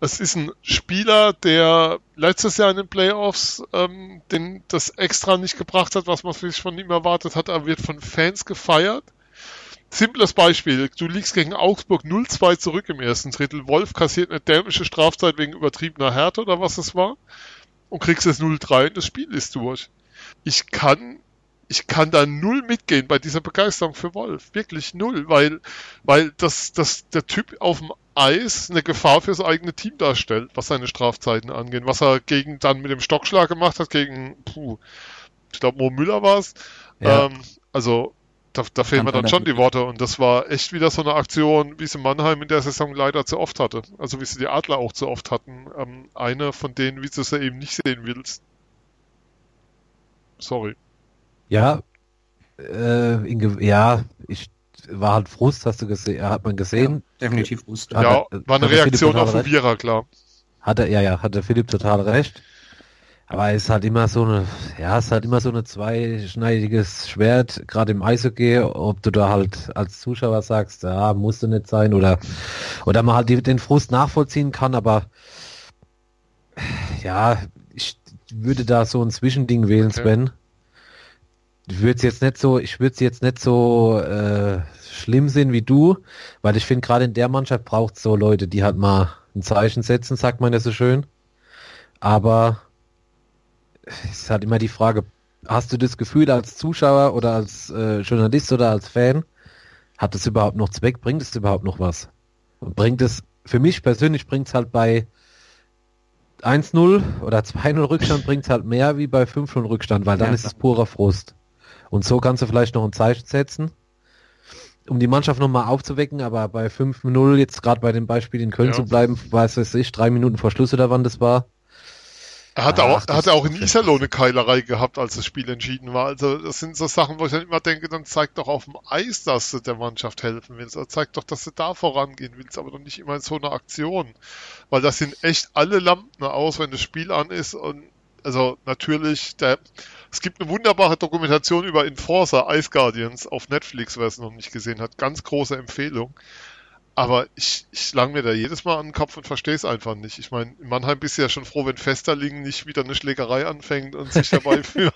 Es ist ein Spieler, der letztes Jahr in den Playoffs ähm, den, das extra nicht gebracht hat, was man sich von ihm erwartet hat. Er wird von Fans gefeiert. Simples Beispiel. Du liegst gegen Augsburg 0-2 zurück im ersten Drittel. Wolf kassiert eine dämliche Strafzeit wegen übertriebener Härte oder was es war. Und kriegst das 0-3 und das Spiel ist durch. Ich kann ich kann da null mitgehen bei dieser Begeisterung für Wolf. Wirklich null, weil, weil das, das, der Typ auf dem Eis eine Gefahr fürs eigene Team darstellt, was seine Strafzeiten angeht. Was er gegen dann mit dem Stockschlag gemacht hat, gegen, puh, ich glaube, Mo Müller war es. Ja. Ähm, also, da, da fehlen mir dann schon die Worte. Und das war echt wieder so eine Aktion, wie sie Mannheim in der Saison leider zu oft hatte. Also, wie sie die Adler auch zu oft hatten. Ähm, eine von denen, wie du sie eben nicht sehen willst. Sorry. Ja, äh, in, ja, ich war halt Frust, hast du gesehen, hat man gesehen. Ja, definitiv Frust. Hat ja, er, war eine Reaktion auf Uvira, klar. Hat er, ja, ja, hat der Philipp total recht. Aber es ist halt immer so eine, ja, es ist halt immer so ein zweischneidiges Schwert, gerade im Eishockey, ob du da halt als Zuschauer sagst, ja, musste nicht sein oder, oder man halt den Frust nachvollziehen kann, aber ja, ich würde da so ein Zwischending wählen, okay. Sven. Ich würde es jetzt nicht so, ich würde es jetzt nicht so äh, schlimm sehen wie du, weil ich finde gerade in der Mannschaft braucht es so Leute, die halt mal ein Zeichen setzen, sagt man ja so schön. Aber es ist halt immer die Frage, hast du das Gefühl als Zuschauer oder als äh, Journalist oder als Fan, hat es überhaupt noch Zweck, bringt es überhaupt noch was? Und bringt es, für mich persönlich bringt es halt bei 1-0 oder 2-0 Rückstand bringt es halt mehr wie bei 5-0 Rückstand, weil dann ja, ist es purer Frust. Und so kannst du vielleicht noch ein Zeichen setzen, um die Mannschaft nochmal aufzuwecken, aber bei 5-0, jetzt gerade bei dem Beispiel in Köln ja. zu bleiben, weiß ich, drei Minuten vor Schluss oder wann das war, er hat, Ach, auch, er hat auch in Iserlohn eine Keilerei gehabt, als das Spiel entschieden war. Also das sind so Sachen, wo ich dann immer denke, dann zeig doch auf dem Eis, dass du der Mannschaft helfen willst. Oder zeig doch, dass du da vorangehen willst, aber doch nicht immer in so einer Aktion. Weil das sind echt alle Lampen aus, wenn das Spiel an ist. Und also natürlich, der, es gibt eine wunderbare Dokumentation über Enforcer, Ice Guardians auf Netflix, wer es noch nicht gesehen hat. Ganz große Empfehlung. Aber ich, ich lang mir da jedes Mal an den Kopf und verstehe es einfach nicht. Ich meine, in Mannheim bist du ja schon froh, wenn Festerling nicht wieder eine Schlägerei anfängt und sich dabei für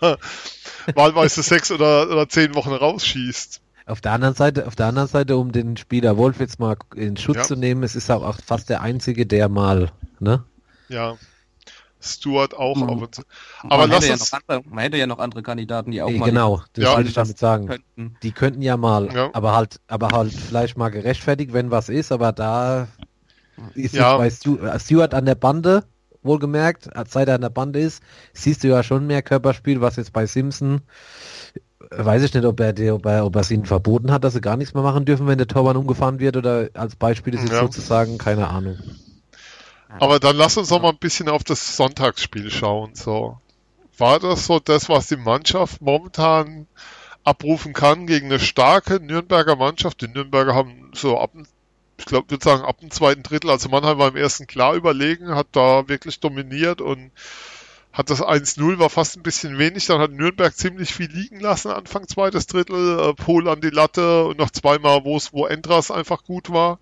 wahlweise sechs oder, oder zehn Wochen rausschießt. Auf der anderen Seite, auf der anderen Seite, um den Spieler Wolf jetzt mal in Schutz ja. zu nehmen, es ist auch fast der einzige, der mal, ne? Ja. Stuart auch. Mhm. Aber, aber man, hätte ja andere, man, hätte ja noch andere Kandidaten, die auch mal. Genau, das ja. wollte ich damit sagen. Könnten. Die könnten ja mal, ja. aber halt, aber halt vielleicht mal gerechtfertigt, wenn was ist, aber da ist ja. bei Stu äh, Stuart an der Bande, wohlgemerkt, seit er an der Bande ist, siehst du ja schon mehr Körperspiel, was jetzt bei Simpson weiß ich nicht, ob er, ob er, ob er es ihnen verboten hat, dass sie gar nichts mehr machen dürfen, wenn der Torwart umgefahren wird oder als Beispiel ist jetzt ja. sozusagen, keine Ahnung. Aber dann lass uns noch mal ein bisschen auf das Sonntagsspiel schauen. So. War das so das, was die Mannschaft momentan abrufen kann gegen eine starke Nürnberger Mannschaft? Die Nürnberger haben so ab, ich glaube, würde sagen, ab dem zweiten Drittel, also Mannheim war im ersten klar überlegen, hat da wirklich dominiert und hat das 1-0, war fast ein bisschen wenig. Dann hat Nürnberg ziemlich viel liegen lassen, Anfang zweites Drittel. Äh, Pol an die Latte und noch zweimal, wo es, wo Endras einfach gut war.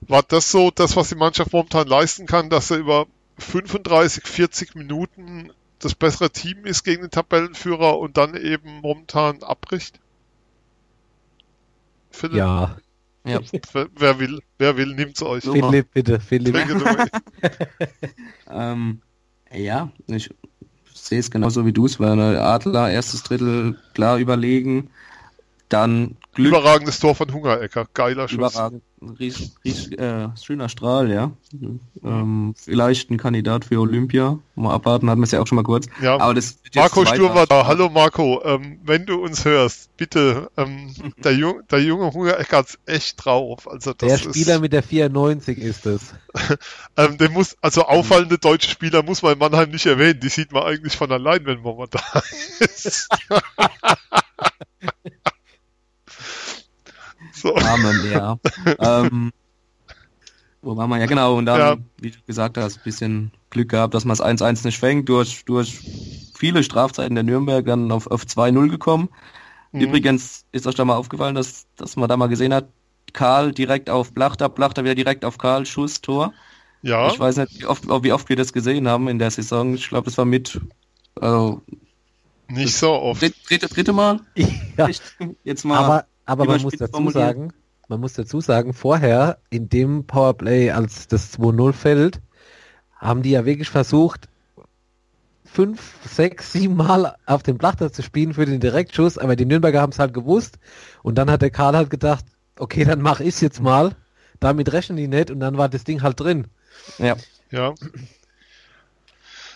War das so das, was die Mannschaft momentan leisten kann, dass er über 35, 40 Minuten das bessere Team ist gegen den Tabellenführer und dann eben momentan abbricht? Philipp? Ja. ja. Wer will, wer will, nimmt's euch. Philipp, bitte, Philipp. ähm, ja, ich sehe es genauso wie du es, weil Adler, erstes Drittel klar überlegen, dann Glück. Überragendes Tor von Hungerecker, geiler Schuss. Überragend, ries, ries, äh, schöner Strahl, ja. Ähm, vielleicht ein Kandidat für Olympia. Mal abwarten, hatten wir es ja auch schon mal kurz. Ja. Aber das Marco Sturm war da. Hallo Marco, ähm, wenn du uns hörst, bitte, ähm, der, Jung, der junge Hungerecker hat's echt drauf. Also das der Spieler ist, mit der 94 ist es. ähm, der muss, also auffallende deutsche Spieler muss man in Mannheim nicht erwähnen. Die sieht man eigentlich von allein, wenn man mal da ist. So. Arme ja. ähm, wo war man? Ja, genau. Und dann, ja. wie du gesagt hast, ein bisschen Glück gehabt, dass man es 1-1 nicht fängt. Durch, durch viele Strafzeiten der Nürnberg dann auf, auf 2-0 gekommen. Mhm. Übrigens ist euch da mal aufgefallen, dass, dass man da mal gesehen hat, Karl direkt auf Blachter, Blachter wieder direkt auf Karl, Schuss, Tor. Ja. Ich weiß nicht, wie oft, wie oft wir das gesehen haben in der Saison. Ich glaube, das war mit, also nicht so oft. Dritte, dritte Mal? Ja. Jetzt mal. Aber, aber man muss dazu sagen, man muss dazu sagen, vorher in dem Powerplay, als das 2-0 fällt, haben die ja wirklich versucht, fünf, sechs, sieben Mal auf den Plachter zu spielen für den Direktschuss, aber die Nürnberger haben es halt gewusst und dann hat der Karl halt gedacht, okay, dann mach ich's jetzt mal. Damit rechnen die nicht und dann war das Ding halt drin. Ja. Ja.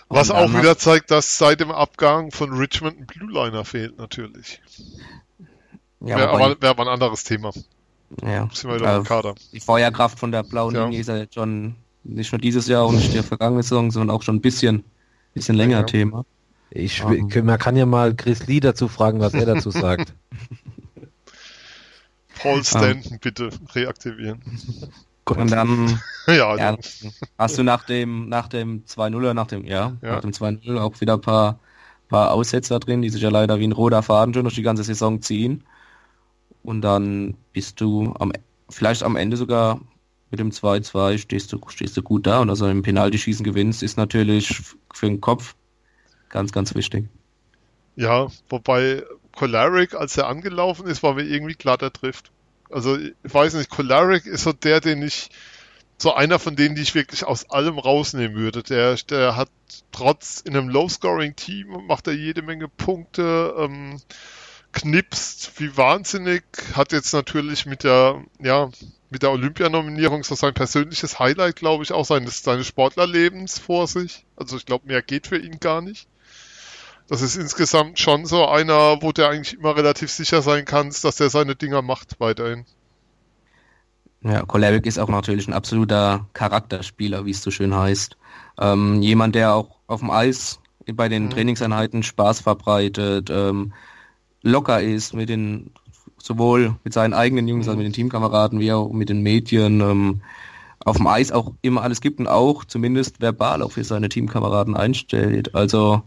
Was auch wieder zeigt, dass seit dem Abgang von Richmond ein Blue Liner fehlt, natürlich. Ja, wär, aber wäre aber ein anderes Thema. Ja. Äh, Kader. Die Feuerkraft von der blauen ja. Linie ist ja jetzt schon nicht nur dieses Jahr und nicht der vergangene Saison, sondern auch schon ein bisschen, bisschen länger ja. Thema. Ich, um. man kann ja mal Chris Lee dazu fragen, was er dazu sagt. Paul Stanton bitte reaktivieren. Und dann ja, ja, also, hast du nach dem, nach dem 2-0er, nach dem, ja, Ja. nach dem 2-0 auch wieder ein paar, paar Aussetzer drin, die sich ja leider wie ein roter Faden schon durch die ganze Saison ziehen. Und dann bist du am, vielleicht am Ende sogar mit dem 2-2 stehst du, stehst du gut da und also im Penaltyschießen gewinnst, ist natürlich für den Kopf ganz, ganz wichtig. ja, wobei Choleric, als er angelaufen ist, war mir irgendwie klar, der trifft. Also ich weiß nicht, Choleric ist so der, den ich, so einer von denen, die ich wirklich aus allem rausnehmen würde. Der, der hat trotz in einem Low-Scoring-Team macht er jede Menge Punkte, ähm, knipst wie wahnsinnig, hat jetzt natürlich mit der, ja, mit der Olympianominierung so sein persönliches Highlight, glaube ich, auch seines, seines Sportlerlebens vor sich. Also ich glaube, mehr geht für ihn gar nicht. Das ist insgesamt schon so einer, wo der eigentlich immer relativ sicher sein kann, dass der seine Dinger macht weiterhin. Ja, Koleric ist auch natürlich ein absoluter Charakterspieler, wie es so schön heißt. Ähm, jemand, der auch auf dem Eis bei den Mhm. Trainingseinheiten Spaß verbreitet, ähm, locker ist mit den sowohl mit seinen eigenen Jungs als mit den Teamkameraden wie auch mit den Medien. Ähm, auf dem Eis auch immer alles gibt und auch zumindest verbal auch für seine Teamkameraden einstellt. Also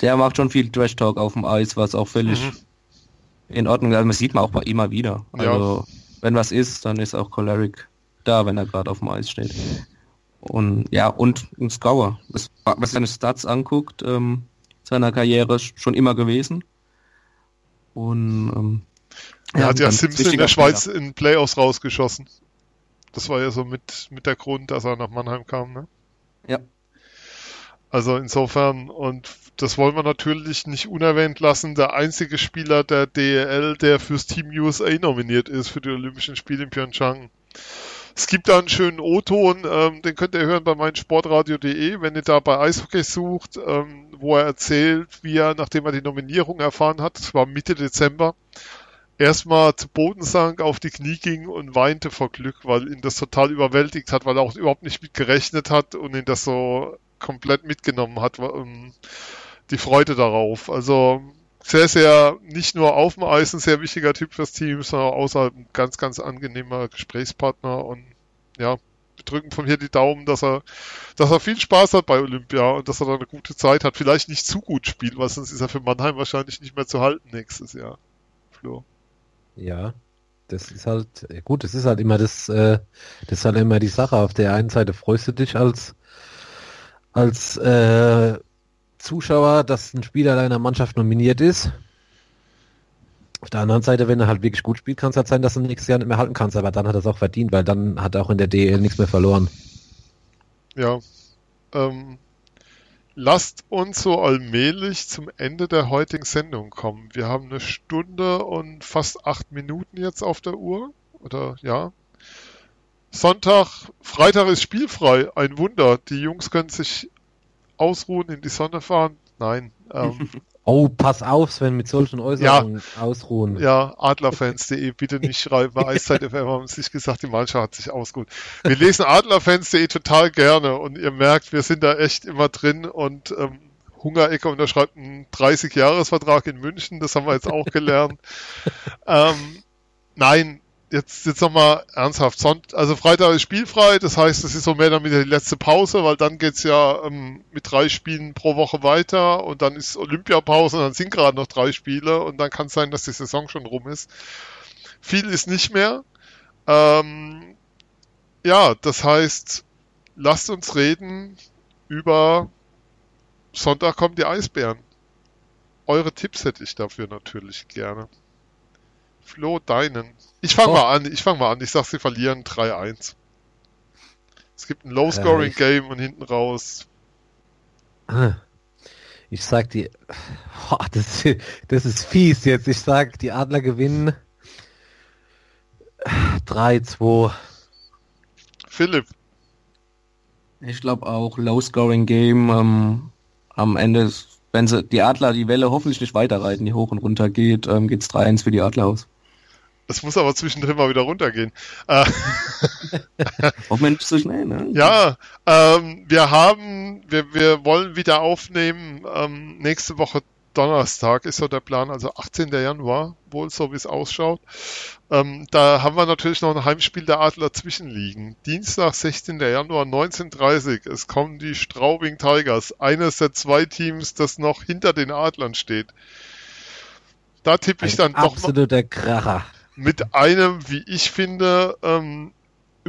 der macht schon viel Trash Talk auf dem Eis, was auch völlig Mhm. in Ordnung ist. Also, das sieht man auch bei immer wieder. Ja. Also wenn was ist, dann ist auch Choleric da, wenn er gerade auf dem Eis steht. Und ja, und ein Scorer. Das, was seine Stats anguckt, ähm, seiner Karriere schon immer gewesen. Und ähm, Er hat ja Simpson in der Schweiz Spieler. in Playoffs rausgeschossen. Das war ja so mit, mit der Grund, dass er nach Mannheim kam, ne? Ja. Also insofern, und das wollen wir natürlich nicht unerwähnt lassen, der einzige Spieler der DEL, der fürs Team USA nominiert ist für die Olympischen Spiele in Pyeongchang. Es gibt da einen schönen O-Ton, ähm, den könnt ihr hören bei meinsportradio.de, wenn ihr da bei Eishockey sucht, ähm, wo er erzählt, wie er, nachdem er die Nominierung erfahren hat, das war Mitte Dezember, erstmal zu Boden sank, auf die Knie ging und weinte vor Glück, weil ihn das total überwältigt hat, weil er auch überhaupt nicht mit gerechnet hat und ihn das so komplett mitgenommen hat, ähm, die Freude darauf. Also sehr, sehr, nicht nur auf dem Eis ein sehr wichtiger Typ fürs Team, sondern außerhalb ein ganz, ganz angenehmer Gesprächspartner und ja, wir drücken von hier die Daumen, dass er, dass er viel Spaß hat bei Olympia und dass er da eine gute Zeit hat. Vielleicht nicht zu gut spielt, weil sonst ist er für Mannheim wahrscheinlich nicht mehr zu halten nächstes Jahr. Flo. Ja, das ist halt, gut, das ist halt immer das, äh, das ist halt immer die Sache. Auf der einen Seite freust du dich als, als äh, Zuschauer, dass ein Spieler deiner Mannschaft nominiert ist. Auf der anderen Seite, wenn er halt wirklich gut spielt, kann es halt sein, dass du ihn nächstes Jahr nicht mehr halten kannst, aber dann hat er es auch verdient, weil dann hat er auch in der DL nichts mehr verloren. Ja. Ähm, lasst uns so allmählich zum Ende der heutigen Sendung kommen. Wir haben eine Stunde und fast acht Minuten jetzt auf der Uhr. Oder ja. Sonntag, Freitag ist spielfrei. Ein Wunder. Die Jungs können sich ausruhen, in die Sonne fahren. Nein. Ähm, Oh, pass auf, Sven, mit solchen Äußerungen ausruhen. Ja, adlerfans.de, bitte nicht schreiben. Bei Eiszeit FM haben sich gesagt, die Mannschaft hat sich ausgeruht. Wir lesen adlerfans.de total gerne und ihr merkt, wir sind da echt immer drin und ähm, Hungerecke unterschreibt einen 30-Jahres-Vertrag in München, das haben wir jetzt auch gelernt. ähm, nein, jetzt, jetzt nochmal ernsthaft. Sonnt, also Freitag ist spielfrei, das heißt, es ist so mehr weniger die letzte Pause, weil dann geht's ja ähm, mit drei Spielen pro Woche weiter und dann ist Olympiapause und dann sind gerade noch drei Spiele und dann kann es sein, dass die Saison schon rum ist. Viel ist nicht mehr. Ähm, ja, das heißt, lasst uns reden über Sonntag kommen die Eisbären. Eure Tipps hätte ich dafür natürlich gerne. Flo, deinen. Ich fange Oh. mal an, ich fange mal an. Ich sag, sie verlieren 3-1. Es gibt ein Äh, Low-Scoring-Game und hinten raus. Ah. Ich sag die, Boah, das, das ist fies jetzt. Ich sag, die Adler gewinnen 3-2. Philipp, Ich glaube auch Low-Scoring-Game. Ähm, am Ende, ist- wenn sie die Adler die Welle hoffentlich nicht weiterreiten, die hoch und runter geht, ähm, geht's 3-1 für die Adler aus. es muss aber zwischendrin mal wieder runtergehen. Äh, Auch nicht so schnell, ne? Ja, ähm, wir haben, wir, wir wollen wieder aufnehmen ähm, nächste Woche Donnerstag ist so der Plan, also 18. Januar, wohl so wie es ausschaut. Ähm, da haben wir natürlich noch ein Heimspiel der Adler zwischenliegen. Dienstag, 16. Januar, 19.30 Es kommen die Straubing Tigers, eines der zwei Teams, das noch hinter den Adlern steht. Da tippe ich dann doch absoluter Kracher. mit einem, wie ich finde, ähm,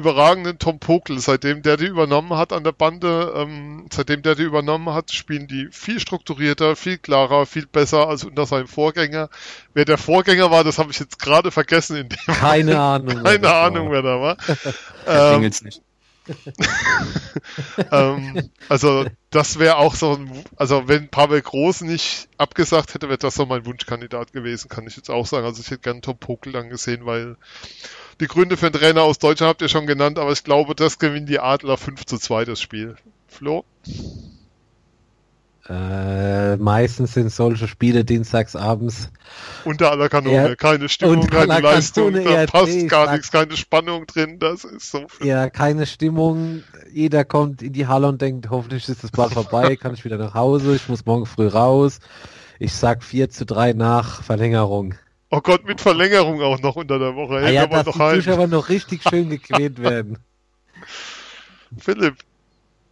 überragenden Tom Pokel. Seitdem der die übernommen hat an der Bande, ähm, seitdem der die übernommen hat, spielen die viel strukturierter, viel klarer, viel besser als unter seinem Vorgänger. Wer der Vorgänger war, das habe ich jetzt gerade vergessen. In dem keine Ahnung. keine Ahnung, war. wer da war. Ähm, nicht. ähm, also das wäre auch so ein, also wenn Pavel Groß nicht abgesagt hätte, wäre das so mein Wunschkandidat gewesen, kann ich jetzt auch sagen. Also ich hätte gerne Tom Pokel angesehen, weil die Gründe für den Trainer aus Deutschland habt ihr schon genannt, aber ich glaube, das gewinnen die Adler 5 zu 2 das Spiel. Flo? Äh, meistens sind solche Spiele dienstags abends. Unter aller Kanone, eher, keine Stimmung, keine Leistung, da passt gar nichts, keine Spannung drin, das ist so. Viel. Ja, keine Stimmung. Jeder kommt in die Halle und denkt, hoffentlich ist das bald vorbei, kann ich wieder nach Hause, ich muss morgen früh raus. Ich sag 4 zu 3 nach Verlängerung. Oh Gott, mit Verlängerung auch noch unter der Woche. Ah ja, dass die Zuschauer noch richtig schön gequält werden. Philipp.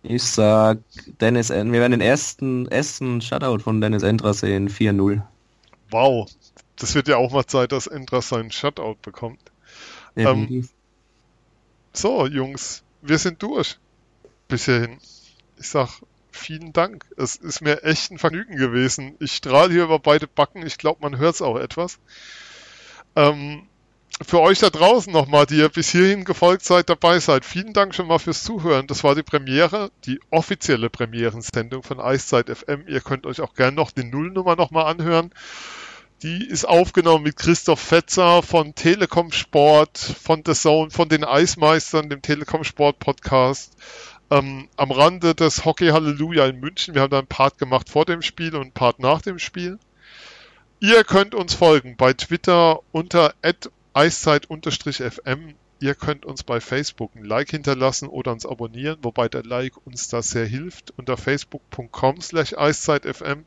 Ich sag, Dennis, wir werden den ersten, ersten Shutout von Dennis Endras sehen, 4-0. Wow, das wird ja auch mal Zeit, dass Endras seinen Shutout bekommt. Ähm, so, Jungs, wir sind durch. Bis hierhin. Ich sag vielen Dank. Es ist mir echt ein Vergnügen gewesen. Ich strahle hier über beide Backen. Ich glaube, man hört es auch etwas. Ähm, für euch da draußen nochmal, die ihr bis hierhin gefolgt seid, dabei seid, vielen Dank schon mal fürs Zuhören. Das war die Premiere, die offizielle Premierensendung von Eiszeit FM. Ihr könnt euch auch gerne noch die Nullnummer nochmal anhören. Die ist aufgenommen mit Christoph Fetzer von Telekom Sport, von The Zone, von den Eismeistern, dem Telekom Sport Podcast ähm, am Rande des Hockey Halleluja in München. Wir haben da einen Part gemacht vor dem Spiel und einen Part nach dem Spiel. Ihr könnt uns folgen bei Twitter unter eiszeit-fm. Ihr könnt uns bei Facebook ein Like hinterlassen oder uns abonnieren, wobei der Like uns da sehr hilft, unter facebook.com slash eiszeitfm.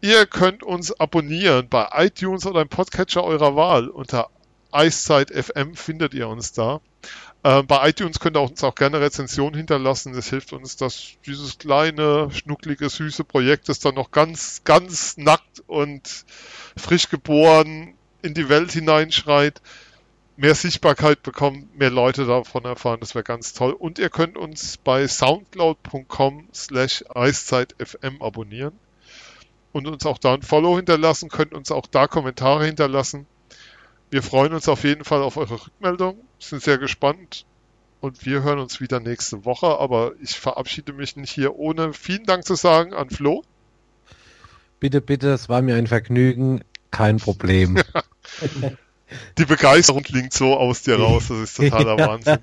Ihr könnt uns abonnieren bei iTunes oder im Podcatcher eurer Wahl. Unter Eiszeit FM findet ihr uns da. Äh, bei iTunes könnt ihr uns auch gerne Rezensionen hinterlassen. Das hilft uns, dass dieses kleine, schnucklige, süße Projekt, das dann noch ganz, ganz nackt und frisch geboren in die Welt hineinschreit, mehr Sichtbarkeit bekommt, mehr Leute davon erfahren. Das wäre ganz toll. Und ihr könnt uns bei soundcloud.com slash eiszeitfm abonnieren und uns auch da ein Follow hinterlassen, könnt uns auch da Kommentare hinterlassen. Wir freuen uns auf jeden Fall auf eure Rückmeldung, sind sehr gespannt und wir hören uns wieder nächste Woche. Aber ich verabschiede mich nicht hier ohne vielen Dank zu sagen an Flo. Bitte, bitte, es war mir ein Vergnügen, kein Problem. Die Begeisterung klingt so aus dir raus, das ist totaler ja, Wahnsinn.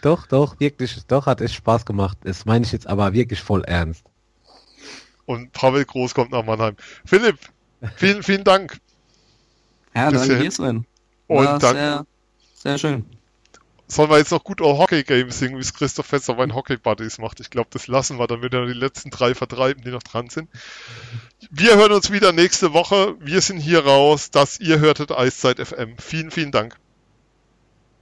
Doch, doch, wirklich, doch hat es Spaß gemacht. Das meine ich jetzt aber wirklich voll ernst. Und Pavel Groß kommt nach Mannheim. Philipp, vielen, vielen Dank. Ja, danke dir, Sven. Und dann sehr, sehr schön. Sollen wir jetzt noch gut auch Hockey Games singen, wie es Christoph Fetzer bei Hockey Buddies macht? Ich glaube, das lassen wir, dann wird er die letzten drei vertreiben, die noch dran sind. Wir hören uns wieder nächste Woche. Wir sind hier raus. Das ihr hörtet Eiszeit FM. Vielen, vielen Dank.